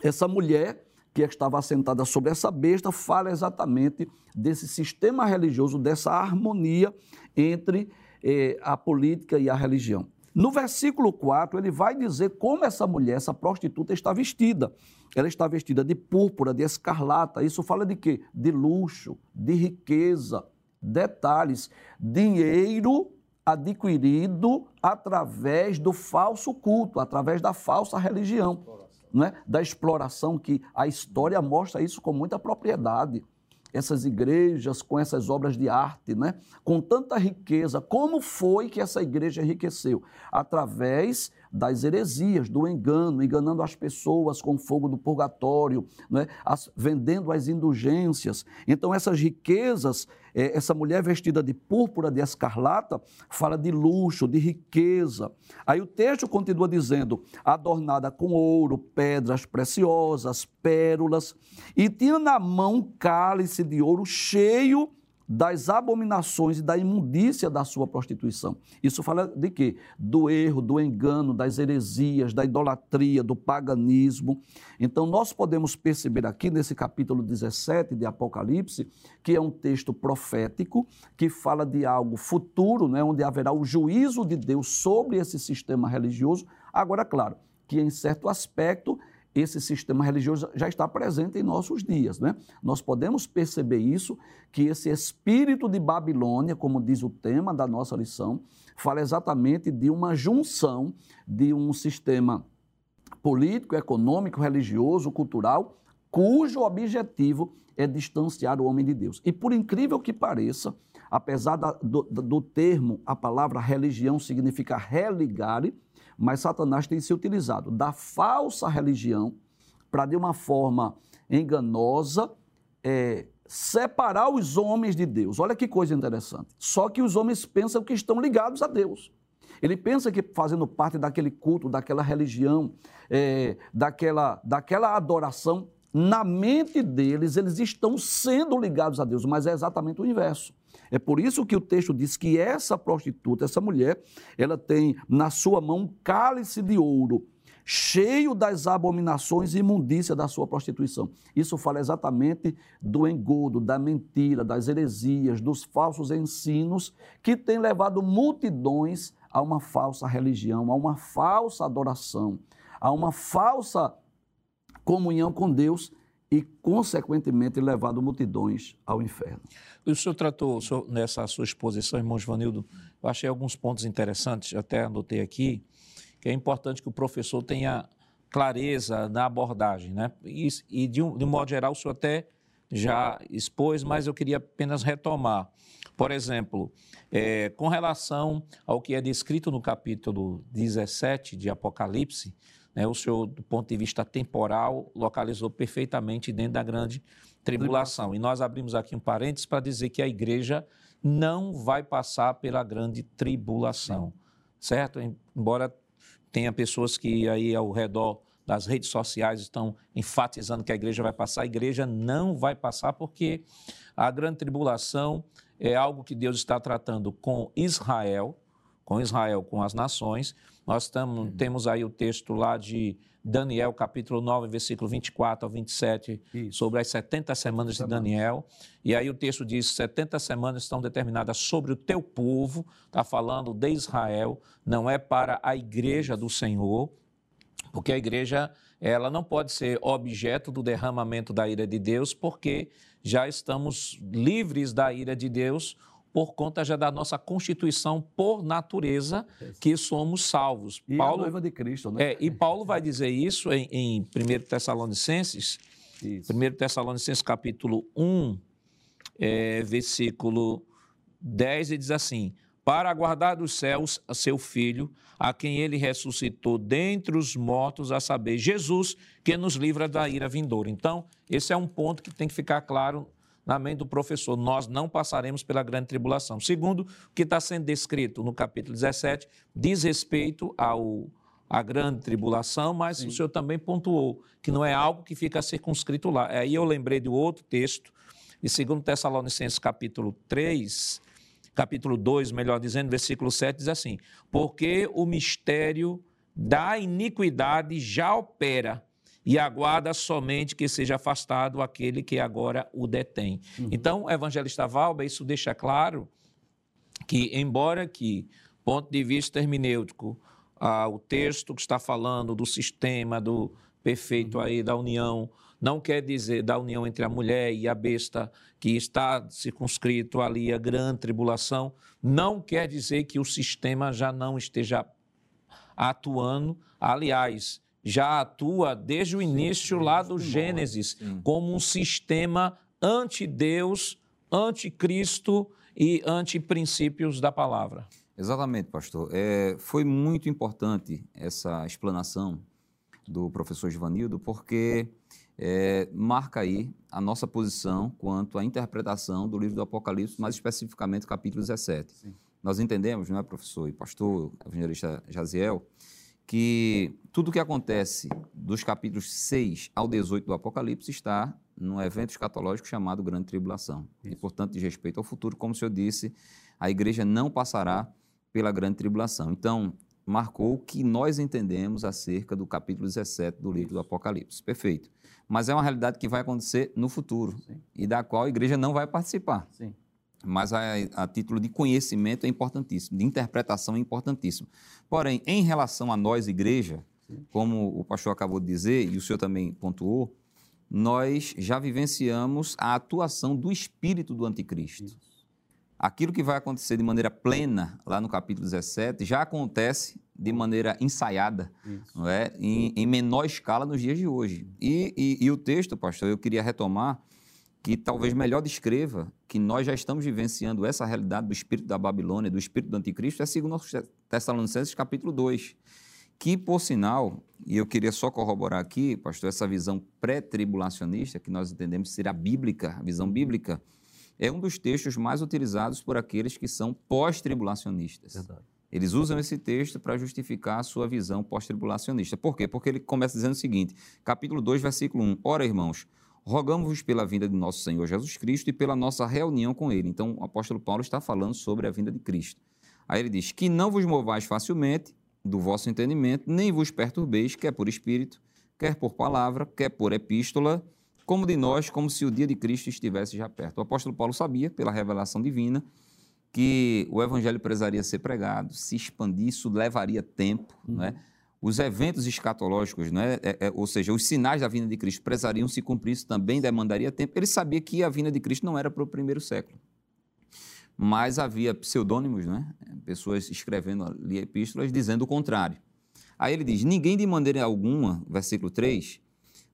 essa mulher que estava assentada sobre essa besta fala exatamente desse sistema religioso, dessa harmonia entre eh, a política e a religião. No versículo 4, ele vai dizer como essa mulher, essa prostituta, está vestida. Ela está vestida de púrpura, de escarlata. Isso fala de quê? De luxo, de riqueza. Detalhes: dinheiro adquirido através do falso culto, através da falsa religião, não é? da exploração, que a história mostra isso com muita propriedade essas igrejas com essas obras de arte, né? com tanta riqueza. Como foi que essa igreja enriqueceu? Através das heresias, do engano, enganando as pessoas com fogo do purgatório, né? as, vendendo as indulgências. Então, essas riquezas, é, essa mulher vestida de púrpura, de escarlata, fala de luxo, de riqueza. Aí o texto continua dizendo: adornada com ouro, pedras preciosas, pérolas, e tinha na mão um cálice de ouro cheio das abominações e da imundícia da sua prostituição. Isso fala de quê? Do erro, do engano, das heresias, da idolatria, do paganismo. Então, nós podemos perceber aqui nesse capítulo 17 de Apocalipse, que é um texto profético, que fala de algo futuro, né, onde haverá o juízo de Deus sobre esse sistema religioso. Agora, claro, que em certo aspecto esse sistema religioso já está presente em nossos dias. Né? Nós podemos perceber isso, que esse espírito de Babilônia, como diz o tema da nossa lição, fala exatamente de uma junção de um sistema político, econômico, religioso, cultural, cujo objetivo é distanciar o homem de Deus. E por incrível que pareça, apesar da, do, do termo, a palavra religião significa religare, mas Satanás tem se utilizado da falsa religião para, de uma forma enganosa, é, separar os homens de Deus. Olha que coisa interessante. Só que os homens pensam que estão ligados a Deus. Ele pensa que fazendo parte daquele culto, daquela religião, é, daquela, daquela adoração, na mente deles, eles estão sendo ligados a Deus, mas é exatamente o inverso. É por isso que o texto diz que essa prostituta, essa mulher, ela tem na sua mão um cálice de ouro, cheio das abominações e imundícia da sua prostituição. Isso fala exatamente do engodo, da mentira, das heresias, dos falsos ensinos que têm levado multidões a uma falsa religião, a uma falsa adoração, a uma falsa comunhão com Deus e, consequentemente, levado multidões ao inferno. O senhor tratou o senhor, nessa sua exposição, irmão Givanildo, eu achei alguns pontos interessantes, até anotei aqui, que é importante que o professor tenha clareza na abordagem, né? E, e de, um, de um modo geral, o senhor até já expôs, mas eu queria apenas retomar. Por exemplo, é, com relação ao que é descrito no capítulo 17 de Apocalipse, né, o senhor, do ponto de vista temporal, localizou perfeitamente dentro da grande tribulação. E nós abrimos aqui um parênteses para dizer que a igreja não vai passar pela grande tribulação, certo? Embora tenha pessoas que aí ao redor das redes sociais estão enfatizando que a igreja vai passar. A igreja não vai passar porque a grande tribulação é algo que Deus está tratando com Israel, com Israel, com as nações. Nós tamo, uhum. temos aí o texto lá de Daniel, capítulo 9, versículo 24 ao 27, Isso. sobre as 70 semanas de Daniel. E aí o texto diz: 70 semanas estão determinadas sobre o teu povo, está falando de Israel, não é para a igreja do Senhor, porque a igreja ela não pode ser objeto do derramamento da ira de Deus, porque já estamos livres da ira de Deus por conta já da nossa constituição por natureza que somos salvos. E Paulo, a noiva de Cristo, né? É, e Paulo vai dizer isso em, em 1 Tessalonicenses, isso. 1 Tessalonicenses capítulo 1, é, versículo 10, e diz assim, para aguardar dos céus a seu Filho, a quem ele ressuscitou dentre os mortos, a saber, Jesus, que nos livra da ira vindoura. Então, esse é um ponto que tem que ficar claro na mente do professor, nós não passaremos pela grande tribulação. Segundo, o que está sendo descrito no capítulo 17 diz respeito ao, à grande tribulação, mas Sim. o senhor também pontuou que não é algo que fica circunscrito lá. Aí eu lembrei de outro texto, de 2 Tessalonicenses capítulo 3, capítulo 2, melhor dizendo, versículo 7, diz assim, porque o mistério da iniquidade já opera, e aguarda somente que seja afastado aquele que agora o detém. Uhum. Então, evangelista Valba, isso deixa claro que, embora que, ponto de vista hermenêutico, ah, o texto que está falando do sistema do perfeito uhum. aí da união, não quer dizer da união entre a mulher e a besta, que está circunscrito ali a grande tribulação, não quer dizer que o sistema já não esteja atuando. Aliás, já atua desde o início Sim, lá do Gênesis como um sistema anti-Deus, anti-Cristo e anti-princípios da palavra. Exatamente, pastor. É, foi muito importante essa explanação do professor Givanildo, porque é, marca aí a nossa posição quanto à interpretação do livro do Apocalipse, mais especificamente capítulo 17. Sim. Nós entendemos, não é, professor e pastor, evangelista Jaziel, que tudo o que acontece dos capítulos 6 ao 18 do Apocalipse está num evento escatológico chamado Grande Tribulação. Isso. E, portanto, diz respeito ao futuro, como o senhor disse, a igreja não passará pela Grande Tribulação. Então, marcou o que nós entendemos acerca do capítulo 17 do livro do Apocalipse. Perfeito. Mas é uma realidade que vai acontecer no futuro Sim. e da qual a igreja não vai participar. Sim mas a, a, título de conhecimento é importantíssimo, de interpretação é importantíssimo. Porém, em relação a nós, igreja, como o pastor acabou de dizer, e o senhor também pontuou, nós já vivenciamos a atuação do espírito do anticristo. Aquilo que vai acontecer de maneira plena, lá no capítulo 17, já acontece de maneira ensaiada, não é? Em, em, menor escala nos dias de hoje. E, e, e o texto, pastor, eu queria retomar que talvez melhor descreva que nós já estamos vivenciando essa realidade do espírito da Babilônia, do espírito do anticristo, é segundo Tessalonicenses capítulo 2, que, por sinal, e eu queria só corroborar aqui, pastor, essa visão pré-tribulacionista, que nós entendemos ser a bíblica, a visão bíblica, é um dos textos mais utilizados por aqueles que são pós-tribulacionistas. Eles usam esse texto para justificar a sua visão pós-tribulacionista. Por quê? Porque ele começa dizendo o seguinte, capítulo 2, versículo 1. Ora, irmãos, rogamos-vos pela vinda de nosso Senhor Jesus Cristo e pela nossa reunião com Ele. Então, o apóstolo Paulo está falando sobre a vinda de Cristo. Aí ele diz: Que não vos movais facilmente do vosso entendimento, nem vos perturbeis, quer por espírito, quer por palavra, quer por epístola, como de nós, como se o dia de Cristo estivesse já perto. O apóstolo Paulo sabia, pela revelação divina, que o evangelho precisaria ser pregado, se expandir, isso levaria tempo, uhum. não é? Os eventos escatológicos, né, é, é, ou seja, os sinais da vinda de Cristo precisariam se cumprir, isso também demandaria tempo. Ele sabia que a vinda de Cristo não era para o primeiro século. Mas havia pseudônimos, né, pessoas escrevendo ali epístolas dizendo o contrário. Aí ele diz: Ninguém de maneira alguma, versículo 3,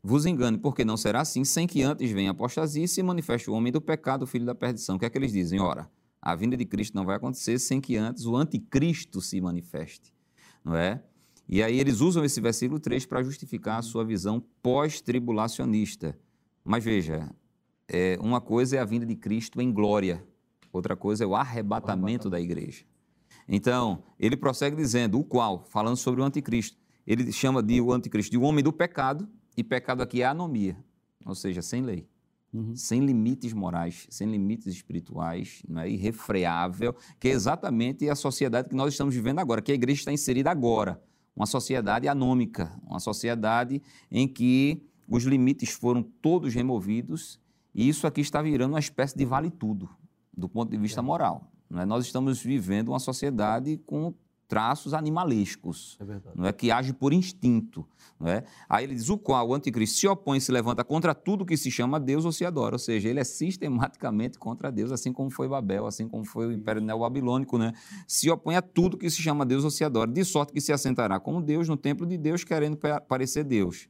vos engane, porque não será assim, sem que antes venha a apostasia e se manifeste o homem do pecado, o filho da perdição. O que é que eles dizem? Ora, a vinda de Cristo não vai acontecer sem que antes o anticristo se manifeste, não é? E aí eles usam esse versículo 3 para justificar a sua visão pós-tribulacionista. Mas veja, é, uma coisa é a vinda de Cristo em glória, outra coisa é o arrebatamento da igreja. Então, ele prossegue dizendo, o qual, falando sobre o anticristo, ele chama de o anticristo de o homem do pecado, e pecado aqui é anomia, ou seja, sem lei. Uhum. Sem limites morais, sem limites espirituais, não é irrefreável, que é exatamente a sociedade que nós estamos vivendo agora, que a igreja está inserida agora. Uma sociedade anômica, uma sociedade em que os limites foram todos removidos e isso aqui está virando uma espécie de vale-tudo, do ponto de vista é. moral. É? Nós estamos vivendo uma sociedade com traços animalescos, é não é que age por instinto, não é? Aí ele diz o qual o anticristo se opõe se levanta contra tudo que se chama Deus ou se adora, ou seja, ele é sistematicamente contra Deus, assim como foi Babel, assim como foi o Império Neobabilônico, né? Se opõe a tudo que se chama Deus ou se adora, de sorte que se assentará como Deus no templo de Deus, querendo parecer Deus.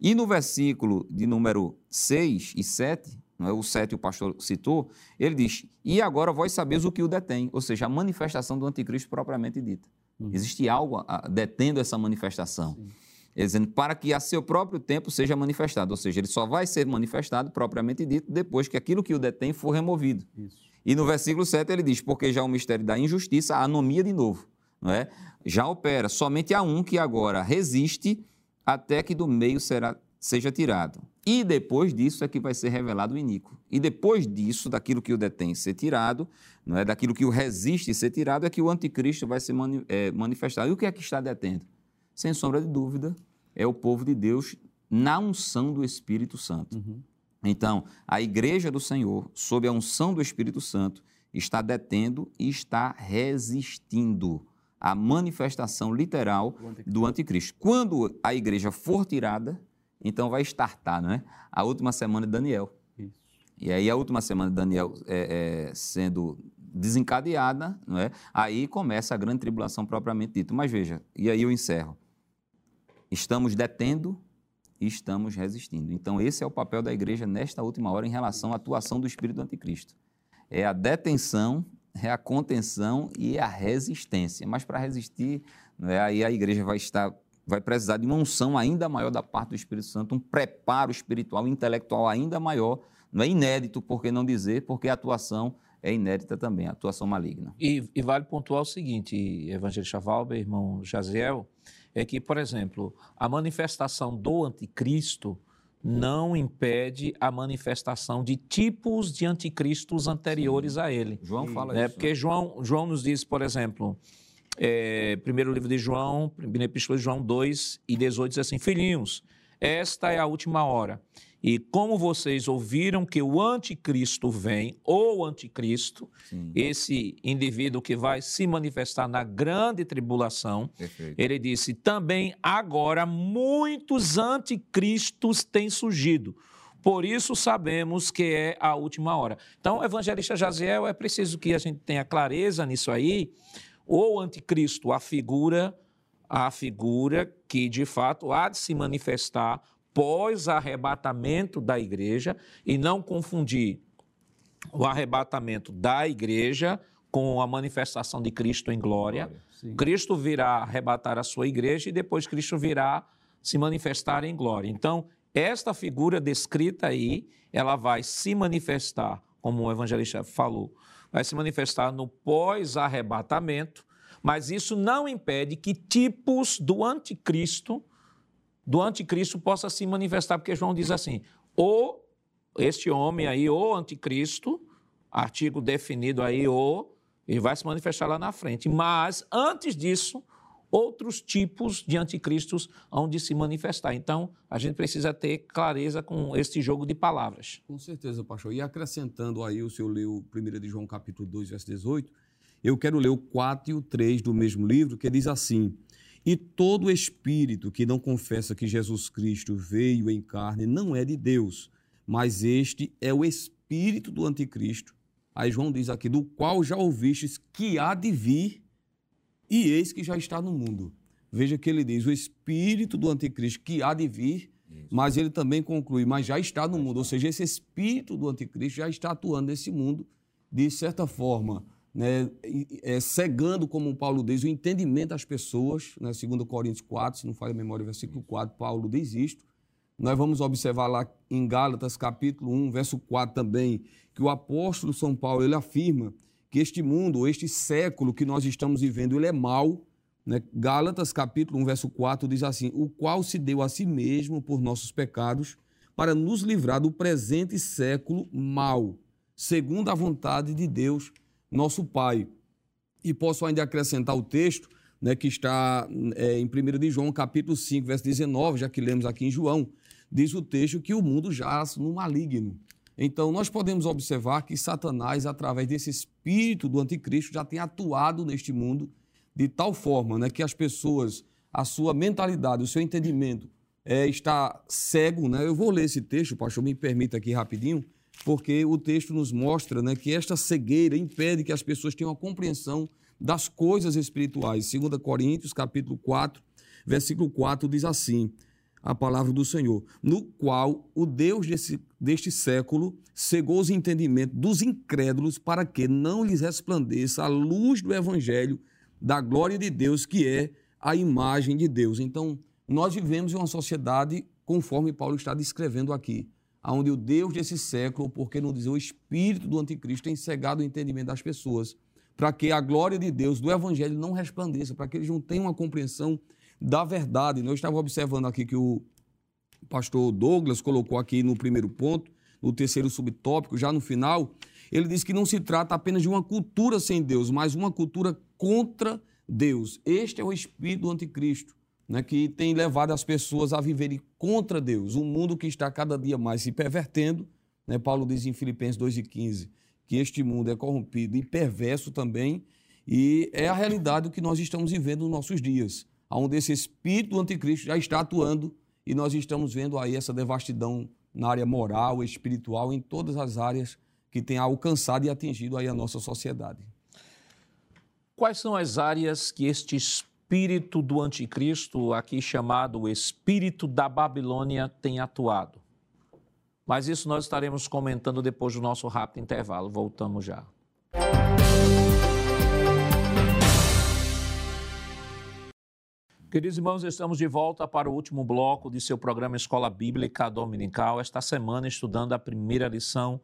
E no versículo de número 6 e 7, não é? o 7 o pastor citou, ele diz: E agora vós sabeis o que o detém, ou seja, a manifestação do anticristo propriamente dita. Uhum. Existe algo a, a, detendo essa manifestação. Sim. Dizendo, para que a seu próprio tempo seja manifestado, ou seja, ele só vai ser manifestado propriamente dito depois que aquilo que o detém for removido. Isso. E no versículo 7 ele diz: Porque já o mistério da injustiça, a anomia de novo, não é? já opera, somente há um que agora resiste até que do meio será seja tirado. E depois disso é que vai ser revelado o iníquo. E depois disso, daquilo que o detém ser tirado, não é daquilo que o resiste ser tirado, é que o anticristo vai ser mani é, manifestado. E o que é que está detendo? Sem sombra de dúvida, é o povo de Deus na unção do Espírito Santo. Uhum. Então, a igreja do Senhor, sob a unção do Espírito Santo, está detendo e está resistindo à manifestação literal do anticristo. Quando a igreja for tirada, então vai startar né, a última semana de Daniel. Isso. E aí a última semana de Daniel é, é, sendo desencadeada, não é? aí começa a grande tribulação propriamente dita. Mas veja, e aí eu encerro. Estamos detendo e estamos resistindo. Então esse é o papel da igreja nesta última hora em relação à atuação do espírito do anticristo. É a detenção, é a contenção e a resistência. Mas para resistir, não é? aí a igreja vai estar vai precisar de uma unção ainda maior da parte do Espírito Santo, um preparo espiritual, intelectual ainda maior. Não é inédito, por que não dizer, porque a atuação é inédita também, a atuação maligna. E, e vale pontuar o seguinte, evangelista Valber, irmão Jaziel, é que, por exemplo, a manifestação do anticristo não impede a manifestação de tipos de anticristos anteriores Sim. a ele. João fala é, isso. Porque né? João, João nos diz, por exemplo, é, primeiro livro de João, primeira epístola de João 2 e 18 diz assim: Filhinhos, esta é a última hora. E como vocês ouviram que o anticristo vem, ou anticristo, Sim. esse indivíduo que vai se manifestar na grande tribulação, Perfeito. ele disse: também agora muitos anticristos têm surgido. Por isso sabemos que é a última hora. Então, evangelista Jaziel, é preciso que a gente tenha clareza nisso aí, o anticristo, a figura, a figura que de fato há de se manifestar pós arrebatamento da igreja e não confundir o arrebatamento da igreja com a manifestação de Cristo em glória. glória Cristo virá arrebatar a sua igreja e depois Cristo virá se manifestar em glória. Então, esta figura descrita aí, ela vai se manifestar, como o evangelista falou, vai se manifestar no pós-arrebatamento, mas isso não impede que tipos do anticristo, do anticristo possa se manifestar, porque João diz assim: ou este homem aí, ou anticristo, artigo definido aí, ou, ele vai se manifestar lá na frente. Mas, antes disso, outros tipos de anticristos hão de se manifestar. Então, a gente precisa ter clareza com este jogo de palavras. Com certeza, pastor. E acrescentando aí, o senhor leu 1 de João capítulo 2, verso 18, eu quero ler o 4 e o 3 do mesmo livro, que diz assim: E todo espírito que não confessa que Jesus Cristo veio em carne não é de Deus, mas este é o espírito do anticristo. Aí João diz aqui: do qual já ouvistes que há de vir e eis que já está no mundo. Veja que ele diz: o espírito do anticristo que há de vir, Isso. mas ele também conclui, mas já está no mundo. Ou seja, esse espírito do anticristo já está atuando nesse mundo, de certa forma, né, é, cegando, como Paulo diz, o entendimento das pessoas. Né, segundo Coríntios 4, se não falha a memória, versículo 4, Paulo diz isto. Nós vamos observar lá em Gálatas, capítulo 1, verso 4 também, que o apóstolo São Paulo ele afirma que este mundo, este século que nós estamos vivendo, ele é mau, Né? Gálatas, capítulo 1, verso 4, diz assim: O qual se deu a si mesmo por nossos pecados, para nos livrar do presente século mal, segundo a vontade de Deus, nosso Pai. E posso ainda acrescentar o texto né, que está é, em 1 de João, capítulo 5, verso 19, já que lemos aqui em João, diz o texto que o mundo jaz no maligno. Então, nós podemos observar que Satanás, através desse espírito do anticristo, já tem atuado neste mundo de tal forma né, que as pessoas, a sua mentalidade, o seu entendimento é, está cego. Né? Eu vou ler esse texto, pastor, me permita aqui rapidinho, porque o texto nos mostra né, que esta cegueira impede que as pessoas tenham a compreensão das coisas espirituais. 2 Coríntios, capítulo 4, versículo 4, diz assim: a palavra do Senhor, no qual o Deus desse, deste século cegou os entendimentos dos incrédulos para que não lhes resplandeça a luz do evangelho da glória de Deus, que é a imagem de Deus. Então, nós vivemos em uma sociedade conforme Paulo está descrevendo aqui, onde o Deus desse século, porque não dizer o espírito do anticristo, tem cegado o entendimento das pessoas, para que a glória de Deus do evangelho não resplandeça, para que eles não tenham uma compreensão da verdade. Eu estava observando aqui que o pastor Douglas colocou aqui no primeiro ponto, no terceiro subtópico, já no final, ele diz que não se trata apenas de uma cultura sem Deus, mas uma cultura contra Deus. Este é o espírito do anticristo, né, que tem levado as pessoas a viverem contra Deus. Um mundo que está cada dia mais se pervertendo. Né, Paulo diz em Filipenses 2,15 que este mundo é corrompido e perverso também, e é a realidade que nós estamos vivendo nos nossos dias onde esse espírito do anticristo já está atuando e nós estamos vendo aí essa devastidão na área moral, espiritual, em todas as áreas que tem alcançado e atingido aí a nossa sociedade. Quais são as áreas que este espírito do anticristo, aqui chamado espírito da Babilônia, tem atuado? Mas isso nós estaremos comentando depois do nosso rápido intervalo. Voltamos já. Queridos irmãos, estamos de volta para o último bloco de seu programa Escola Bíblica Dominical. Esta semana, estudando a primeira lição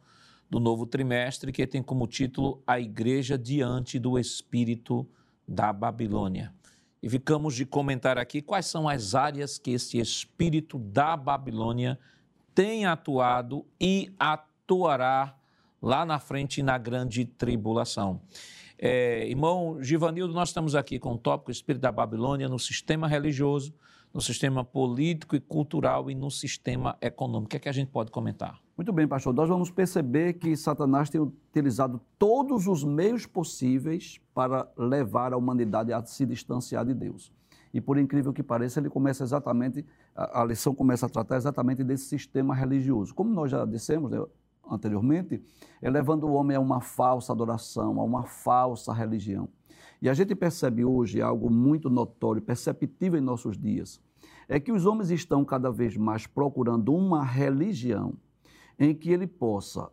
do novo trimestre, que tem como título A Igreja Diante do Espírito da Babilônia. E ficamos de comentar aqui quais são as áreas que esse espírito da Babilônia tem atuado e atuará lá na frente na grande tribulação. É, irmão Givanildo, nós estamos aqui com o tópico Espírito da Babilônia no sistema religioso, no sistema político e cultural e no sistema econômico. O que é que a gente pode comentar? Muito bem, pastor. Nós vamos perceber que Satanás tem utilizado todos os meios possíveis para levar a humanidade a se distanciar de Deus. E por incrível que pareça, ele começa exatamente, a, lição começa a tratar exatamente desse sistema religioso. Como nós já dissemos, né, anteriormente, é levando o homem a uma falsa adoração, a uma falsa religião. E a gente percebe hoje algo muito notório, perceptível em nossos dias, é que os homens estão cada vez mais procurando uma religião em que ele possa,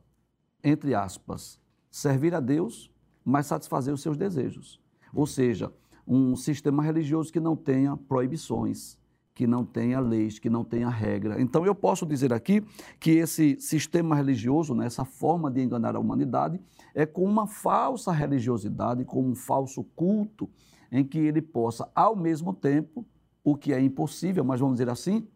entre aspas, servir a Deus, mas satisfazer os seus desejos. Ou seja, um sistema religioso que não tenha proibições, que não tenha leis, que não tenha regra. Então eu posso dizer aqui que esse sistema religioso, né, essa forma de enganar a humanidade, é com uma falsa religiosidade, com um falso culto, em que ele possa, ao mesmo tempo, o que é impossível, mas vamos dizer assim,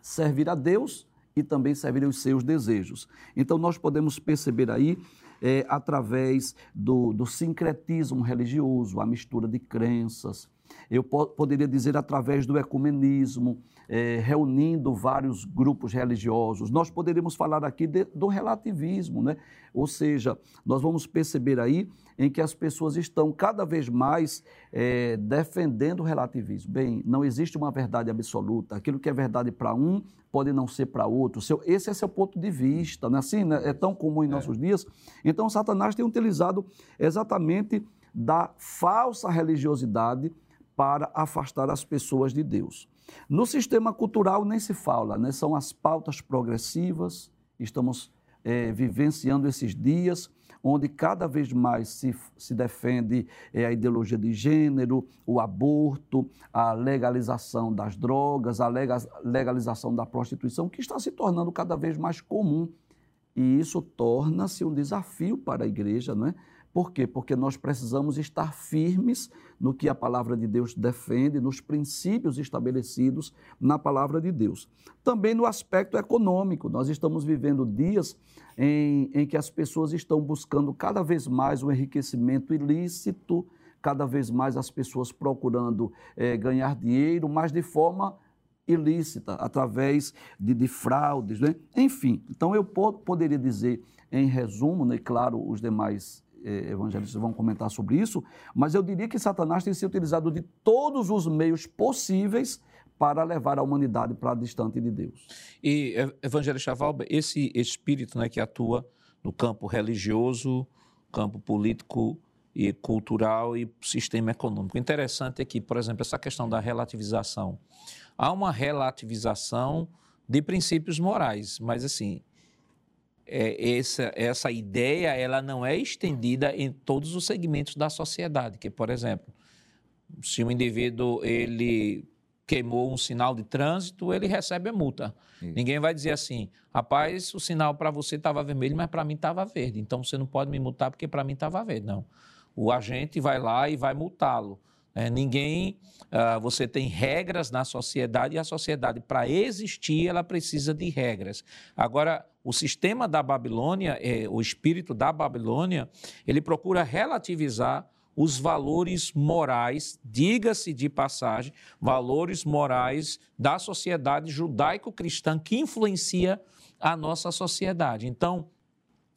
servir a Deus e também servir os seus desejos. Então nós podemos perceber aí, é, através do, do sincretismo religioso, a mistura de crenças, eu poderia dizer através do ecumenismo, é, reunindo vários grupos religiosos. Nós poderíamos falar aqui de, do relativismo, né? ou seja, nós vamos perceber aí em que as pessoas estão cada vez mais é, defendendo o relativismo. Bem, não existe uma verdade absoluta. Aquilo que é verdade para um pode não ser para outro. Seu, esse é seu ponto de vista, né? assim, né? é tão comum em é. nossos dias. Então, Satanás tem utilizado exatamente da falsa religiosidade para afastar as pessoas de Deus. No sistema cultural nem se fala, né? são as pautas progressivas, estamos é, vivenciando esses dias, onde cada vez mais se, se defende é, a ideologia de gênero, o aborto, a legalização das drogas, a legalização da prostituição, que está se tornando cada vez mais comum. E isso torna-se um desafio para a igreja, não é? Por quê? Porque nós precisamos estar firmes no que a palavra de Deus defende, nos princípios estabelecidos na palavra de Deus. Também no aspecto econômico, nós estamos vivendo dias em, em que as pessoas estão buscando cada vez mais o enriquecimento ilícito, cada vez mais as pessoas procurando é, ganhar dinheiro, mas de forma ilícita, através de, de fraudes, né? enfim. Então eu poderia dizer, em resumo, né, claro, os demais evangelistas vão comentar sobre isso, mas eu diria que Satanás tem se utilizado de todos os meios possíveis para levar a humanidade para distante de Deus. E, evangelista Valber, esse espírito né, que atua no campo religioso, campo político e cultural e sistema econômico. O interessante é que, por exemplo, essa questão da relativização. Há uma relativização de princípios morais, mas assim, é, essa, essa ideia ela não é estendida em todos os segmentos da sociedade, que, por exemplo, se um indivíduo ele queimou um sinal de trânsito, ele recebe a multa. Isso. Ninguém vai dizer assim, rapaz, o sinal para você estava vermelho, mas para mim estava verde, então você não pode me multar porque para mim estava verde. Não. O agente vai lá e vai multá-lo. É, ninguém, uh, você tem regras na sociedade e a sociedade, para existir, ela precisa de regras. Agora, o sistema da Babilônia, é, o espírito da Babilônia, ele procura relativizar os valores morais, diga-se de passagem, valores morais da sociedade judaico-cristã que influencia a nossa sociedade. Então,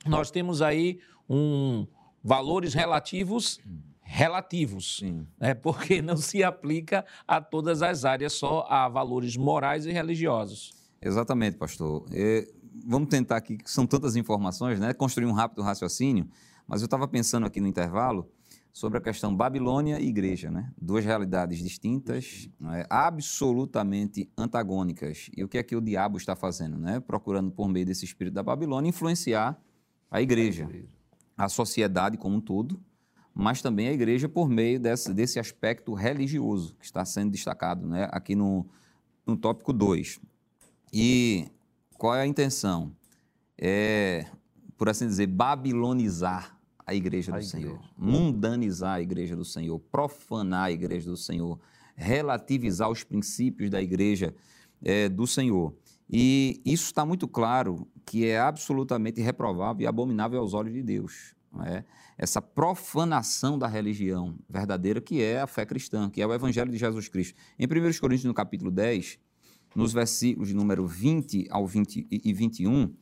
nós temos aí um valores relativos relativos, Sim. né? porque não se aplica a todas as áreas, só a valores morais e religiosos. Exatamente, pastor. E vamos tentar aqui, são tantas informações, né? construir um rápido raciocínio, mas eu estava pensando aqui no intervalo sobre a questão Babilônia e igreja, né? duas realidades distintas, né? absolutamente antagônicas. E o que é que o diabo está fazendo? Né? Procurando, por meio desse espírito da Babilônia, influenciar a igreja, a sociedade como um todo, mas também a igreja por meio desse, desse aspecto religioso que está sendo destacado né, aqui no, no tópico 2. E qual é a intenção? É, por assim dizer, babilonizar a igreja do a Senhor, igreja. mundanizar a igreja do Senhor, profanar a igreja do Senhor, relativizar os princípios da igreja é, do Senhor. E isso está muito claro que é absolutamente reprovável e abominável aos olhos de Deus. É? Essa profanação da religião verdadeira que é a fé cristã, que é o Evangelho de Jesus Cristo. Em 1 Coríntios, no capítulo 10, nos versículos de número 20 ao 20 e 21,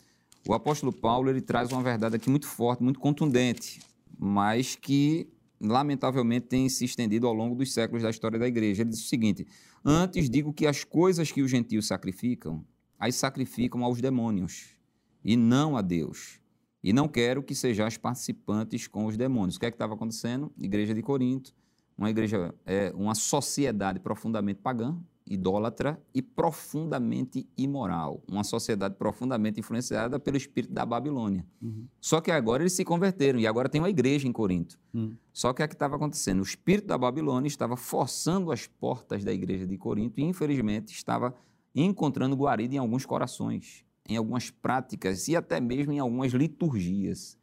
o apóstolo Paulo ele traz uma verdade aqui muito forte, muito contundente, mas que lamentavelmente tem se estendido ao longo dos séculos da história da igreja. Ele diz o seguinte: Antes digo que as coisas que os gentios sacrificam, as sacrificam aos demônios, e não a Deus. E não quero que sejais participantes com os demônios. O que é que estava acontecendo? Igreja de Corinto, uma igreja, é, uma sociedade profundamente pagã, idólatra e profundamente imoral. Uma sociedade profundamente influenciada pelo espírito da Babilônia. Uhum. Só que agora eles se converteram e agora tem uma igreja em Corinto. Uhum. Só que o que estava acontecendo? O espírito da Babilônia estava forçando as portas da igreja de Corinto e, infelizmente, estava encontrando guarida em alguns corações em algumas práticas e até mesmo em algumas liturgias.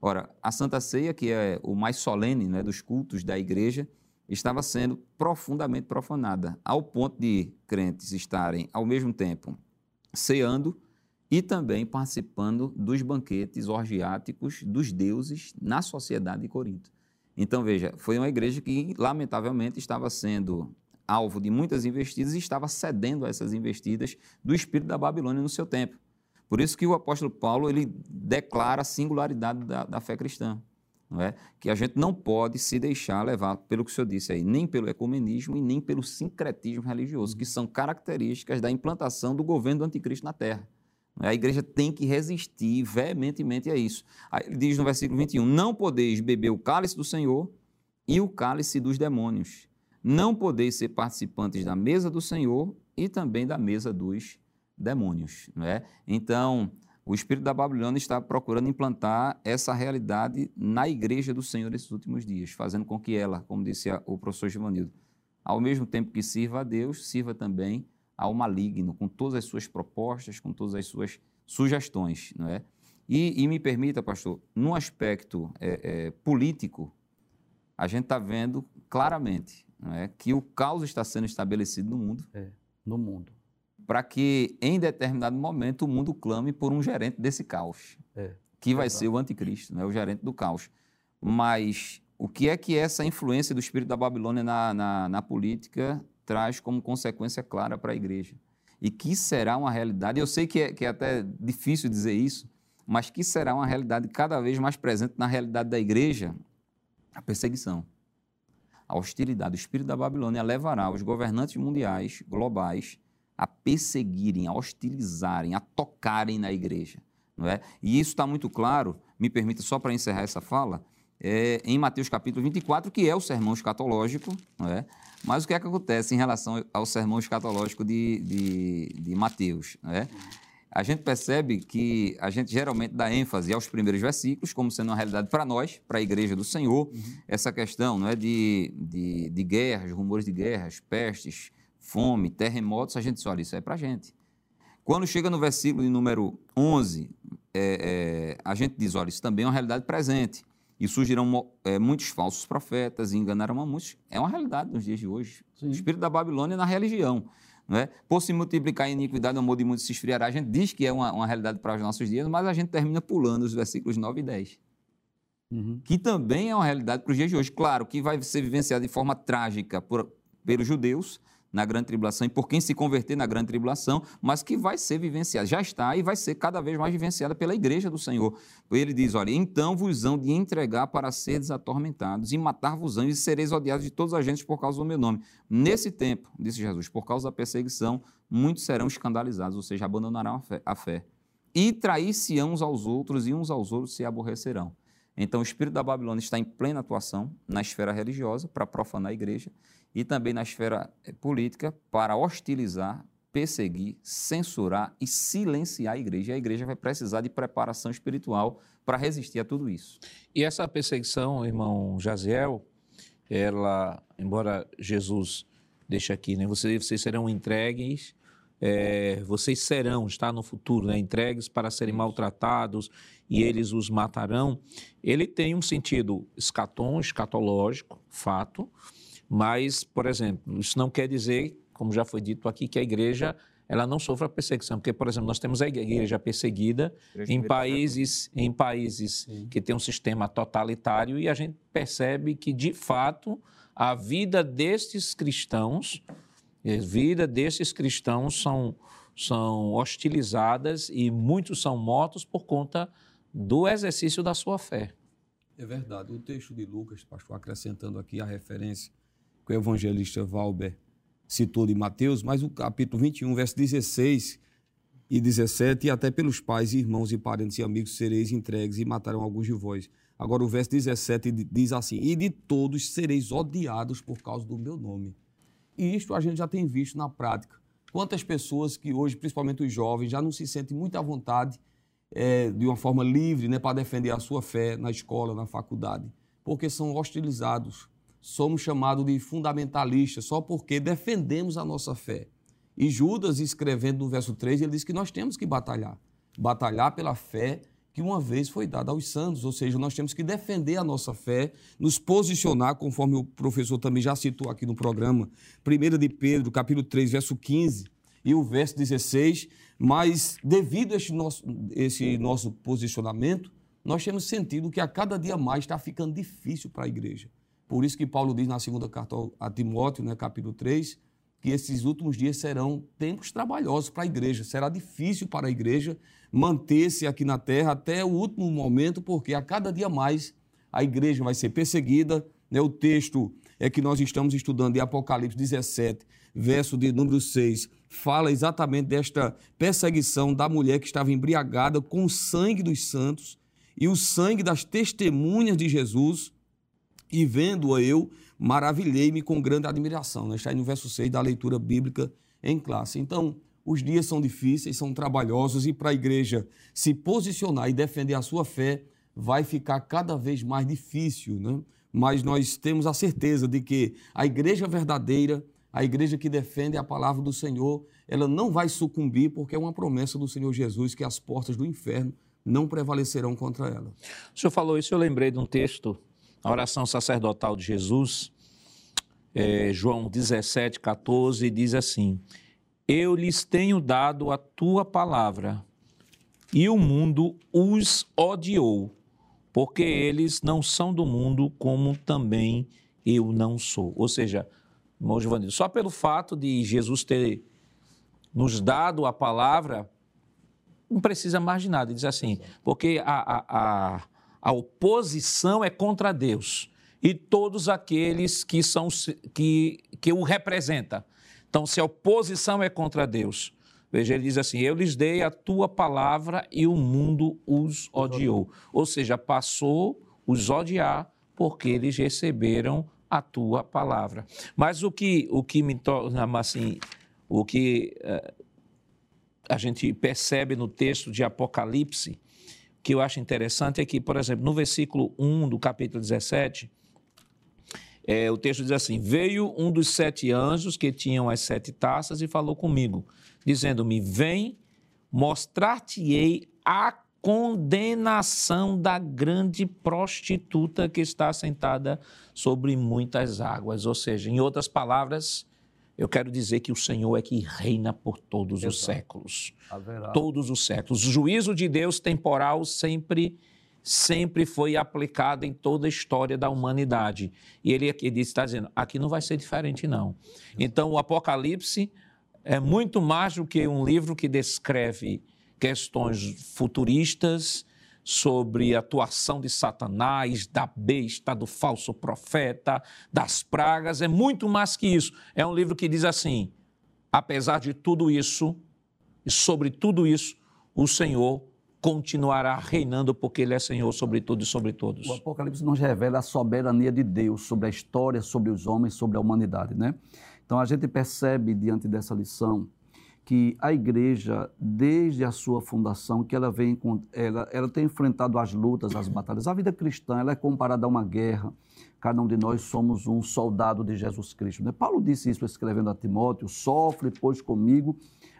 Ora, a Santa Ceia, que é o mais solene né, dos cultos da igreja, estava sendo profundamente profanada, ao ponto de crentes estarem, ao mesmo tempo, ceando e também participando dos banquetes orgiáticos dos deuses na sociedade de Corinto. Então, veja, foi uma igreja que, lamentavelmente, estava sendo alvo de muitas investidas e estava cedendo a essas investidas do espírito da Babilônia no seu tempo. Por isso que o apóstolo Paulo ele declara a singularidade da, da fé cristã. Não é? Que a gente não pode se deixar levar pelo que o senhor disse aí, nem pelo ecumenismo e nem pelo sincretismo religioso, que são características da implantação do governo do anticristo na terra. É? A igreja tem que resistir veementemente a isso. Aí ele diz no versículo 21: Não podeis beber o cálice do Senhor e o cálice dos demônios. Não podeis ser participantes da mesa do Senhor e também da mesa dos demônios. Não é? Então, o espírito da Babilônia está procurando implantar essa realidade na igreja do Senhor nesses últimos dias, fazendo com que ela, como disse o professor Givanildo, ao mesmo tempo que sirva a Deus, sirva também ao maligno, com todas as suas propostas, com todas as suas sugestões. Não é? E, e me permita, pastor, no aspecto é, é, político, a gente está vendo claramente é, que o caos está sendo estabelecido no mundo. É, no mundo. Para que, em determinado momento, o mundo clame por um gerente desse caos, É, que vai ser o anticristo, né, o gerente do caos. Mas o que é que essa influência do espírito da Babilônia na, na, na política traz como consequência clara para a igreja? E que será uma realidade, eu sei que é, que é até difícil dizer isso, mas que será uma realidade cada vez mais presente na realidade da igreja, a perseguição, a hostilidade. O espírito da Babilônia levará os governantes mundiais, globais, a perseguirem, a hostilizarem, a tocarem na igreja. Não é? E isso está muito claro, me permita só para encerrar essa fala, é, em Mateus capítulo 24, que é o sermão escatológico, não é? mas o que é que acontece em relação ao sermão escatológico de, de, de Mateus? Não é? A gente percebe que a gente geralmente dá ênfase aos primeiros versículos, como sendo uma realidade para nós, para a igreja do Senhor, essa questão não é, de, de, de guerras, rumores de guerras, pestes, fome, terremotos, a gente diz, olha, isso é para a gente. Quando chega no versículo de número 11, é, é, a gente diz, olha, isso também é uma realidade presente. E surgirão é, muitos falsos profetas e enganarão a muitos. É uma realidade nos dias de hoje. Sim. O espírito da Babilônia na religião. Não é? Por se multiplicar a iniquidade, o amor de muitos se esfriará. A gente diz que é uma, uma realidade para os nossos dias, mas a gente termina pulando os versículos 9 e 10 Uhum. que também é uma realidade para os dias de hoje. Claro que vai ser vivenciado de forma trágica por, pelos judeus na grande tribulação e por quem se converter na grande tribulação, mas que vai ser vivenciada, já está e vai ser cada vez mais vivenciada pela igreja do Senhor. Ele diz, olha, então vos hão de entregar para seres atormentados e matar-vos-ão e sereis odiados de todos os agentes por causa do meu nome. Nesse tempo, disse Jesus, por causa da perseguição, muitos serão escandalizados, ou seja, abandonarão a fé. A fé. E trair-se uns aos outros e uns aos outros se aborrecerão. Então, o espírito da Babilônia está em plena atuação na esfera religiosa para profanar a igreja e também na esfera eh, política para hostilizar, perseguir, censurar e silenciar a igreja. E a igreja vai precisar de preparação espiritual para resistir a tudo isso. E essa perseguição, irmão Jaziel, ela, embora Jesus deixe aqui, né, vocês, vocês serão entregues, é, vocês serão, está no futuro, né, entregues para serem maltratados e eles os matarão. Ele tem um sentido escatom, escatológico, fato, mas, por exemplo, isso não quer dizer, como já foi dito aqui, que a igreja ela não sofra perseguição, porque, por exemplo, nós temos a igreja perseguida em países, em países que têm um sistema totalitário e a gente percebe que, de fato, a vida destes cristãos, a vida destes cristãos são, são hostilizadas e muitos são mortos por conta do exercício da sua fé. É verdade. O texto de Lucas, pastor, acrescentando aqui a referência que o evangelista Valber citou de Mateus, mas o capítulo 21, verso 16 e 17, e até pelos pais, irmãos e parentes e amigos sereis entregues e matarão alguns de vós. Agora o verso 17 diz assim: E de todos sereis odiados por causa do meu nome. E isto a gente já tem visto na prática. Quantas pessoas que hoje, principalmente os jovens, já não se sentem muito à vontade é, de uma forma livre né, para defender a sua fé na escola, na faculdade, porque são hostilizados. Somos chamados de fundamentalistas só porque defendemos a nossa fé. E Judas, escrevendo no verso 3, ele diz que nós temos que batalhar. Batalhar pela fé que uma vez foi dada aos santos, ou seja, nós temos que defender a nossa fé, nos posicionar, conforme o professor também já citou aqui no programa, 1 de Pedro, capítulo 3, verso 15 e o verso 16, mas devido a esse nosso, esse nosso posicionamento, nós temos sentido que a cada dia mais está ficando difícil para a igreja. Por isso que Paulo diz na segunda carta a Timóteo, né, capítulo 3, que esses últimos dias serão tempos trabalhosos para a igreja. Será difícil para a igreja manter-se aqui na terra até o último momento, porque a cada dia mais a igreja vai ser perseguida. Né? O texto é que nós estamos estudando em Apocalipse 17, verso de número 6, fala exatamente desta perseguição da mulher que estava embriagada com o sangue dos santos e o sangue das testemunhas de Jesus. E vendo-a eu, maravilhei-me com grande admiração. Né? Está aí no verso 6 da leitura bíblica em classe. Então, os dias são difíceis, são trabalhosos, e para a igreja se posicionar e defender a sua fé vai ficar cada vez mais difícil. Né? Mas nós temos a certeza de que a igreja verdadeira, a igreja que defende a palavra do Senhor, ela não vai sucumbir, porque é uma promessa do Senhor Jesus que as portas do inferno não prevalecerão contra ela. O senhor falou isso, eu lembrei de um texto, a oração sacerdotal de Jesus, é, João 17, 14, diz assim: Eu lhes tenho dado a tua palavra, e o mundo os odiou, porque eles não são do mundo, como também eu não sou. Ou seja, irmão Giovanni, só pelo fato de Jesus ter nos dado a palavra, não precisa mais de nada. Ele diz assim, porque a, a, a, a oposição é contra Deus e todos aqueles que, são, que, que o representam. Então, se a oposição é contra Deus, veja, ele diz assim: Eu lhes dei a tua palavra e o mundo os odiou. Ou seja, passou os odiar porque eles receberam a tua palavra. Mas o que, o que me torna assim, o que uh, a gente percebe no texto de Apocalipse, que eu acho interessante, é que, por exemplo, no versículo 1 do capítulo 17, é, o texto diz assim: Veio um dos sete anjos que tinham as sete taças e falou comigo, dizendo-me: Vem, mostrar-te-ei a condenação da grande prostituta que está sentada sobre muitas águas. Ou seja, em outras palavras, eu quero dizer que o Senhor é que reina por todos Exato. os séculos. Haverá. Todos os séculos. O juízo de Deus temporal sempre sempre foi aplicado em toda a história da humanidade. E ele aqui está dizendo, aqui não vai ser diferente não. Então o Apocalipse é muito mais do que um livro que descreve questões futuristas, sobre a atuação de Satanás, da besta, do falso profeta, das pragas, é muito mais que isso. É um livro que diz assim: apesar de tudo isso, e sobre tudo isso, o Senhor continuará reinando, porque Ele é Senhor sobre tudo e sobre todos. O Apocalipse nos revela a soberania de Deus sobre a história, sobre os homens, sobre a humanidade, né? Então a gente percebe diante dessa lição que a igreja, desde a sua fundação, que ela vem ela, ela tem enfrentado as lutas, as batalhas. A vida cristã ela é comparada a uma guerra. Cada um de nós somos um soldado de Jesus Cristo. Né? Paulo disse isso escrevendo a Timóteo: sofre, pois, comigo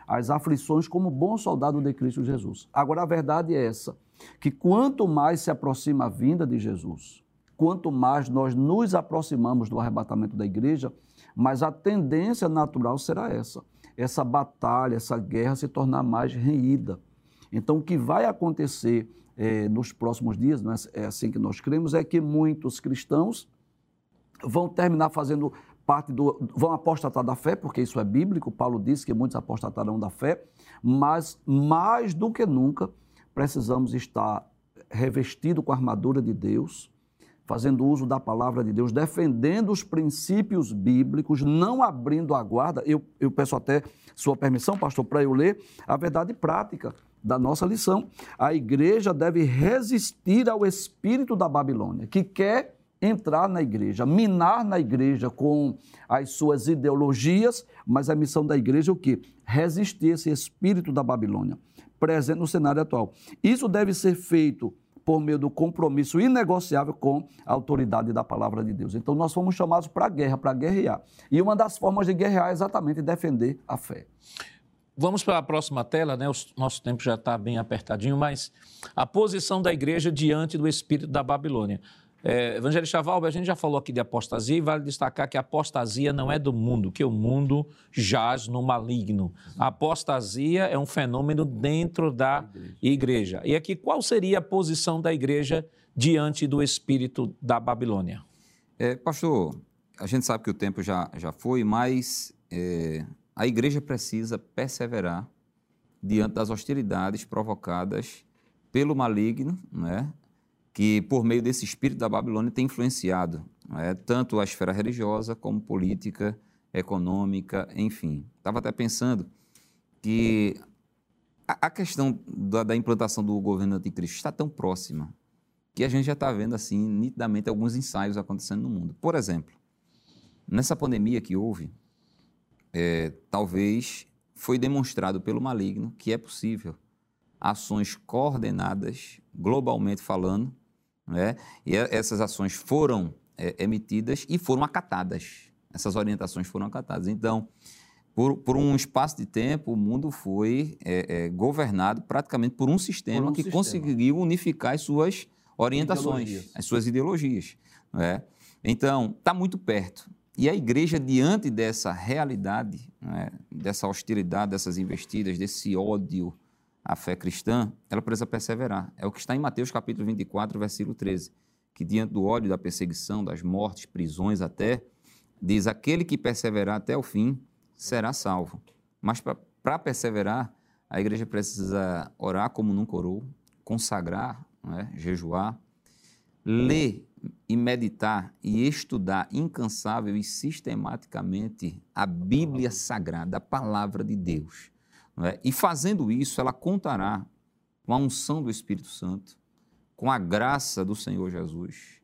as aflições como bom soldado de Cristo Jesus. Agora, a verdade é essa: que quanto mais se aproxima a vinda de Jesus, quanto mais nós nos aproximamos do arrebatamento da igreja, mais a tendência natural será essa essa batalha, essa guerra se tornar mais reída. Então, o que vai acontecer é, nos próximos dias, não é, é assim que nós cremos, é que muitos cristãos vão terminar fazendo parte do. vão apostatar da fé, porque isso é bíblico, Paulo disse que muitos apostatarão da fé, mas mais do que nunca precisamos estar revestido com a armadura de Deus, fazendo uso da palavra de Deus, defendendo os princípios bíblicos, não abrindo a guarda. Eu, eu peço até sua permissão, pastor, para eu ler a verdade prática da nossa lição. A igreja deve resistir ao espírito da Babilônia, que quer entrar na igreja, minar na igreja com as suas ideologias, mas a missão da igreja é o quê? Resistir esse espírito da Babilônia, presente no cenário atual. Isso deve ser feito por meio do compromisso inegociável com a autoridade da palavra de Deus. Então, nós fomos chamados para a guerra, para guerrear. E uma das formas de guerrear é exatamente defender a fé. Vamos para a próxima tela, né? O nosso tempo já está bem apertadinho, mas a posição da igreja diante do espírito da Babilônia. É, Evangelista a gente já falou aqui de apostasia e vale destacar que a apostasia não é do mundo, que o mundo jaz no maligno. A apostasia é um fenômeno dentro da igreja. E aqui, qual seria a posição da igreja diante do espírito da Babilônia? É, pastor, a gente sabe que o tempo já, já foi, mas é, a igreja precisa perseverar diante das hostilidades provocadas pelo maligno, né? Que, por meio desse espírito da Babilônia, tem influenciado é, tanto a esfera religiosa como política, econômica, enfim. Estava até pensando que a, a questão da, da, implantação do governo anticristo está tão próxima que a gente já está vendo, assim, nitidamente alguns ensaios acontecendo no mundo. Por exemplo, nessa pandemia que houve, é, talvez foi demonstrado pelo maligno que é possível ações coordenadas, globalmente falando, né? E essas ações foram é, emitidas e foram acatadas. Essas orientações foram acatadas. Então, por, por um espaço de tempo, o mundo foi é, é, governado praticamente por um sistema Por um que sistema. conseguiu unificar as suas orientações, Ideologias. as suas ideologias. não é? Então, está muito perto. E a igreja, diante dessa realidade, não é? dessa hostilidade, dessas investidas, desse ódio à fé cristã, ela precisa perseverar. É o que está em Mateus capítulo 24, versículo 13, que diante do ódio, da perseguição, das mortes, prisões até, diz, aquele que perseverar até o fim será salvo. Mas para perseverar, a igreja precisa orar como nunca orou, consagrar, é? jejuar, ler e meditar e estudar incansável e sistematicamente a Bíblia Sagrada, a palavra de Deus. Não é? E fazendo isso, ela contará com a unção do Espírito Santo, com a graça do Senhor Jesus,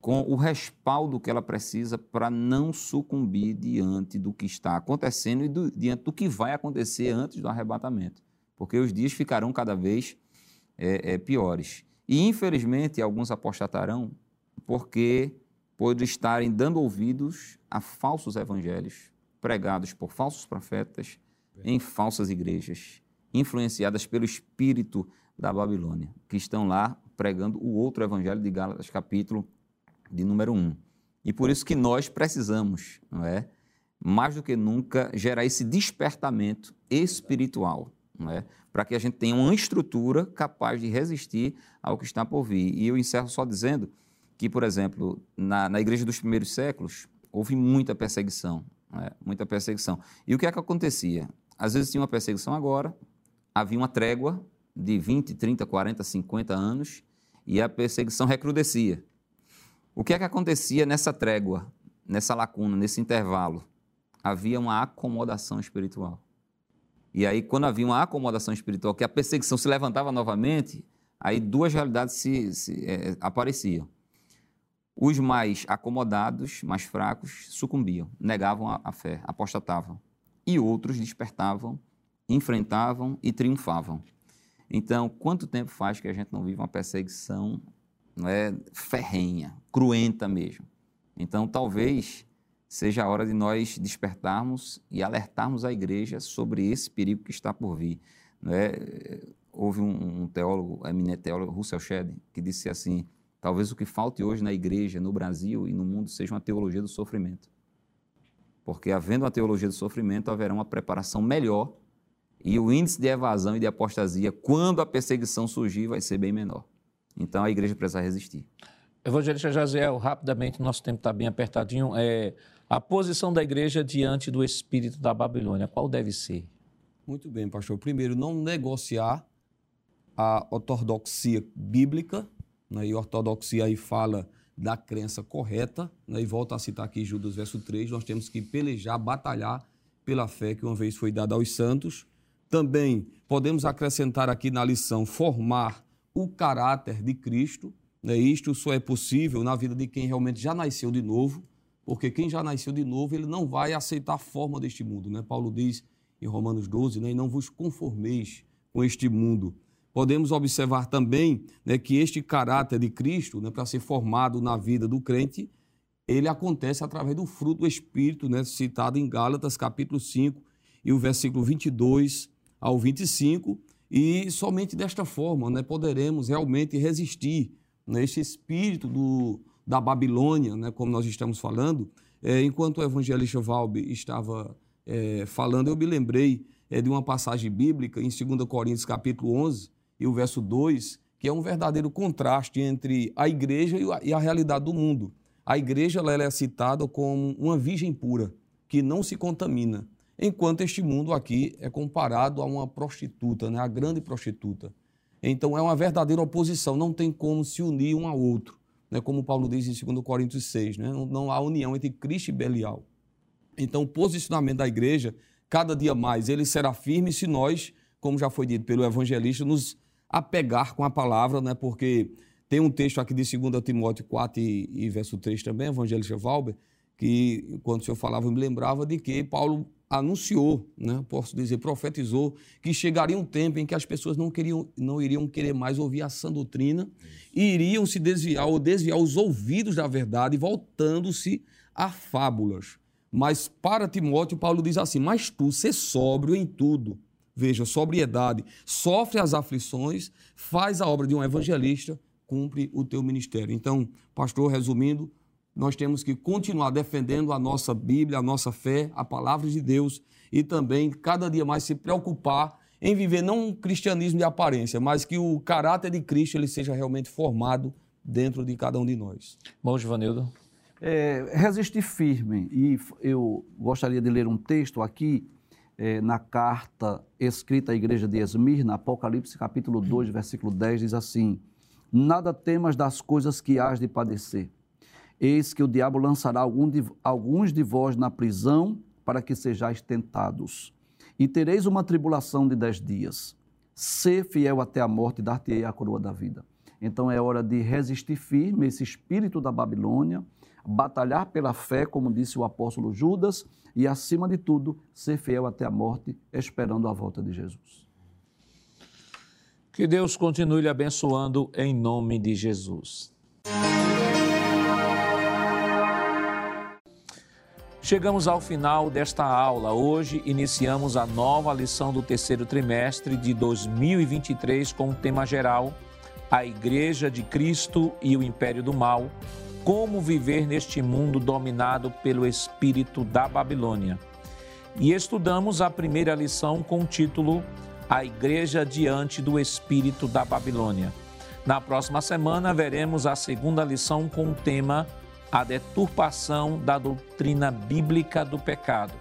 com o respaldo que ela precisa para não sucumbir diante do que está acontecendo e do- diante do que vai acontecer antes do arrebatamento, porque os dias ficarão cada vez é, é, piores. E, infelizmente, alguns apostatarão porque por estarem dando ouvidos a falsos evangelhos pregados por falsos profetas em falsas igrejas, influenciadas pelo espírito da Babilônia, que estão lá pregando o outro evangelho de Gálatas, capítulo de número 1. E por isso que nós precisamos, não é? mais do que nunca, gerar esse despertamento espiritual, não é? para que a gente tenha uma estrutura capaz de resistir ao que está por vir. E eu encerro só dizendo que, por exemplo, na, na igreja dos primeiros séculos, houve muita perseguição, é? muita perseguição. E o que é que acontecia? Às vezes tinha uma perseguição agora, havia uma trégua de 20, 30, 40, 50 anos e a perseguição recrudescia. O que é que acontecia nessa trégua, nessa lacuna, nesse intervalo? Havia uma acomodação espiritual. E aí, quando havia uma acomodação espiritual, que a perseguição se levantava novamente, aí duas realidades se, se, eh, apareciam. Os mais acomodados, mais fracos, sucumbiam, negavam a, a fé, apostatavam. E outros despertavam, enfrentavam e triunfavam. Então, quanto tempo faz que a gente não vive uma perseguição não é, ferrenha, cruenta mesmo? Então, talvez seja a hora de nós despertarmos e alertarmos a igreja sobre esse perigo que está por vir. É? Houve um, um teólogo, eminente teólogo, Russell Shedd, que disse assim, talvez o que falte hoje na igreja, no Brasil e no mundo, seja uma teologia do sofrimento. Porque havendo uma teologia do sofrimento, haverá uma preparação melhor e o índice de evasão e de apostasia, quando a perseguição surgir, vai ser bem menor. Então, a igreja precisa resistir. Evangelista Jaziel, rapidamente, nosso tempo está bem apertadinho. É, a posição da igreja diante do espírito da Babilônia, qual deve ser? Muito bem, pastor. Primeiro, não negociar a ortodoxia bíblica, né? e ortodoxia aí fala da crença correta, né? e volta a citar aqui Judas verso 3, nós temos que pelejar, batalhar pela fé que uma vez foi dada aos santos. Também podemos acrescentar aqui na lição formar o caráter de Cristo, né? isto só é possível na vida de quem realmente já nasceu de novo, porque quem já nasceu de novo, ele não vai aceitar a forma deste mundo. Né? Paulo diz em Romanos 12, né? e não vos conformeis com este mundo. Podemos observar também né, que este caráter de Cristo, né, para ser formado na vida do crente, ele acontece através do fruto do Espírito, né, citado em Gálatas, capítulo 5, e o versículo 22 ao 25, e somente desta forma né, poderemos realmente resistir né, espírito do, da Babilônia, né, como nós estamos falando. É, enquanto o evangelista Valbe estava é, falando, eu me lembrei é, de uma passagem bíblica em 2 Coríntios capítulo 11 e o verso 2, que é um verdadeiro contraste entre a igreja e a, realidade do mundo. A igreja ela é citada como uma virgem pura, que não se contamina, enquanto este mundo aqui é comparado a uma prostituta, né, a grande prostituta. Então é uma verdadeira oposição, não tem como se unir um ao outro, né, como Paulo diz em 2 Coríntios 6, né, não, não há união entre Cristo e Belial. Então, o posicionamento da igreja, cada dia mais, ele será firme se nós, como já foi dito pelo evangelista, nos apegar com a palavra, né? porque tem um texto aqui de 2 Timóteo 4 e, e verso 3 também, evangelista Valber, que quando o senhor falava, eu me lembrava de que Paulo anunciou, né? posso dizer, profetizou, que chegaria um tempo em que as pessoas não, queriam, não iriam querer mais ouvir a sã doutrina e iriam se desviar ou desviar os ouvidos da verdade, voltando-se a fábulas. Mas para Timóteo, Paulo diz assim: Mas tu, ser sóbrio em tudo. Veja, sobriedade. Sofre as aflições, faz a obra de um evangelista, cumpre o teu ministério. Então, pastor, resumindo, nós temos que continuar defendendo a nossa Bíblia, a nossa fé, a palavra de Deus e também cada dia mais se preocupar em viver não um cristianismo de aparência, mas que o caráter de Cristo ele seja realmente formado dentro de cada um de nós. Bom, Givanildo. É, resistir firme. E eu gostaria de ler um texto aqui é, na carta escrita à igreja de Esmirna, Apocalipse capítulo 2, versículo 10, diz assim: Nada temas das coisas que hás de padecer. Eis que o diabo lançará algum de, alguns de vós na prisão para que sejais tentados. E tereis uma tribulação de dez dias. Sê fiel até a morte dar-te-ei a coroa da vida. Então é hora de resistir firme esse espírito da Babilônia, batalhar pela fé, como disse o apóstolo Judas, e acima de tudo, ser fiel até a morte, esperando a volta de Jesus. Que Deus continue lhe abençoando em nome de Jesus. Chegamos ao final desta aula. Hoje iniciamos a nova lição do terceiro trimestre de 2023 com o tema geral A Igreja de Cristo e o Império do Mal. Como viver neste mundo dominado pelo espírito da Babilônia. E estudamos a primeira lição com o título A Igreja diante do espírito da Babilônia. Na próxima semana veremos a segunda lição com o tema a deturpação da doutrina bíblica do pecado.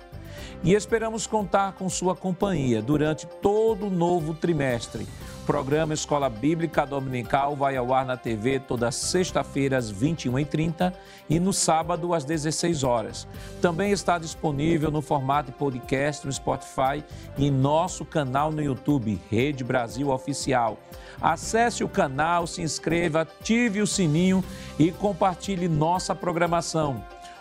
E esperamos contar com sua companhia durante todo o novo trimestre. O programa Escola Bíblica Dominical vai ao ar na TV toda sexta-feira às 21h30 e no sábado às 16 horas. Também está disponível no formato podcast no Spotify e em nosso canal no YouTube, Rede Brasil Oficial. Acesse o canal, se inscreva, ative o sininho e compartilhe nossa programação.